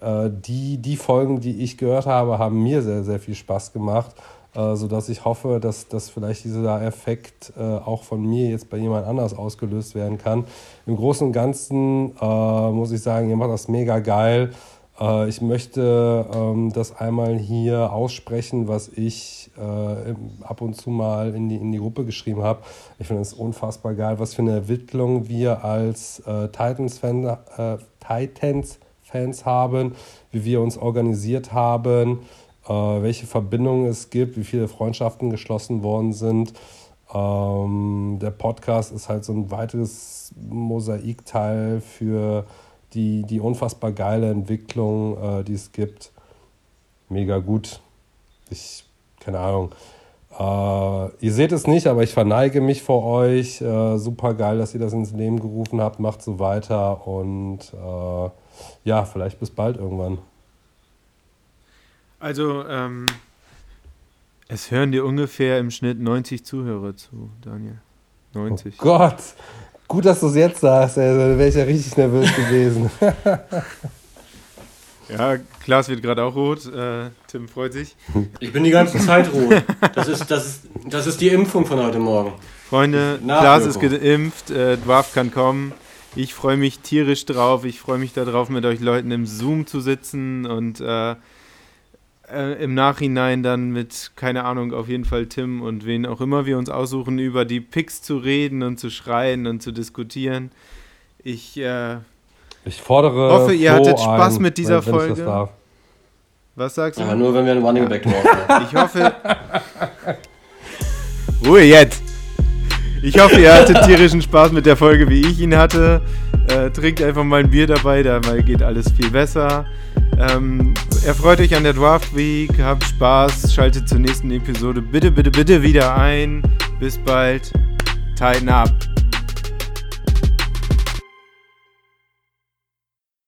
äh, die, die Folgen, die ich gehört habe, haben mir sehr, sehr viel Spaß gemacht äh, sodass ich hoffe, dass, dass vielleicht dieser Effekt äh, auch von mir jetzt bei jemand anders ausgelöst werden kann. Im Großen und Ganzen äh, muss ich sagen, ihr macht das mega geil. Äh, ich möchte ähm, das einmal hier aussprechen, was ich äh, ab und zu mal in die, in die Gruppe geschrieben habe. Ich finde es unfassbar geil, was für eine Entwicklung wir als äh, Titans-Fans Titans Fans haben, wie wir uns organisiert haben, äh, welche Verbindungen es gibt, wie viele Freundschaften geschlossen worden sind. Ähm, der Podcast ist halt so ein weiteres Mosaikteil für die, die unfassbar geile Entwicklung, äh, die es gibt. Mega gut. Ich, keine Ahnung. Uh, ihr seht es nicht, aber ich verneige mich vor euch. Uh, super geil, dass ihr das ins Leben gerufen habt. Macht so weiter und uh, ja, vielleicht bis bald irgendwann. Also, ähm, es hören dir ungefähr im Schnitt 90 Zuhörer zu, Daniel. 90. Oh Gott, gut, dass du es jetzt sagst, ey. dann wäre ich ja richtig nervös gewesen. Ja, Klaas wird gerade auch rot. Äh, Tim freut sich. Ich bin die ganze Zeit rot. Das ist, das ist, das ist die Impfung von heute Morgen. Freunde, Klaas ist geimpft, äh, Dwarf kann kommen. Ich freue mich tierisch drauf. Ich freue mich darauf, mit euch Leuten im Zoom zu sitzen und äh, äh, im Nachhinein dann mit, keine Ahnung, auf jeden Fall Tim und wen auch immer wir uns aussuchen, über die Picks zu reden und zu schreien und zu diskutieren. Ich, äh, ich fordere hoffe, ihr Flo hattet Spaß ein, mit dieser Folge. Was sagst du? Aber nur wenn wir einen Running Back drauf Ich hoffe. Ruhe jetzt! Ich hoffe, ihr hattet tierischen Spaß mit der Folge, wie ich ihn hatte. Äh, trinkt einfach mal ein Bier dabei, dabei geht alles viel besser. Ähm, erfreut euch an der Draft Week, habt Spaß, schaltet zur nächsten Episode bitte, bitte, bitte wieder ein. Bis bald. Tighten up.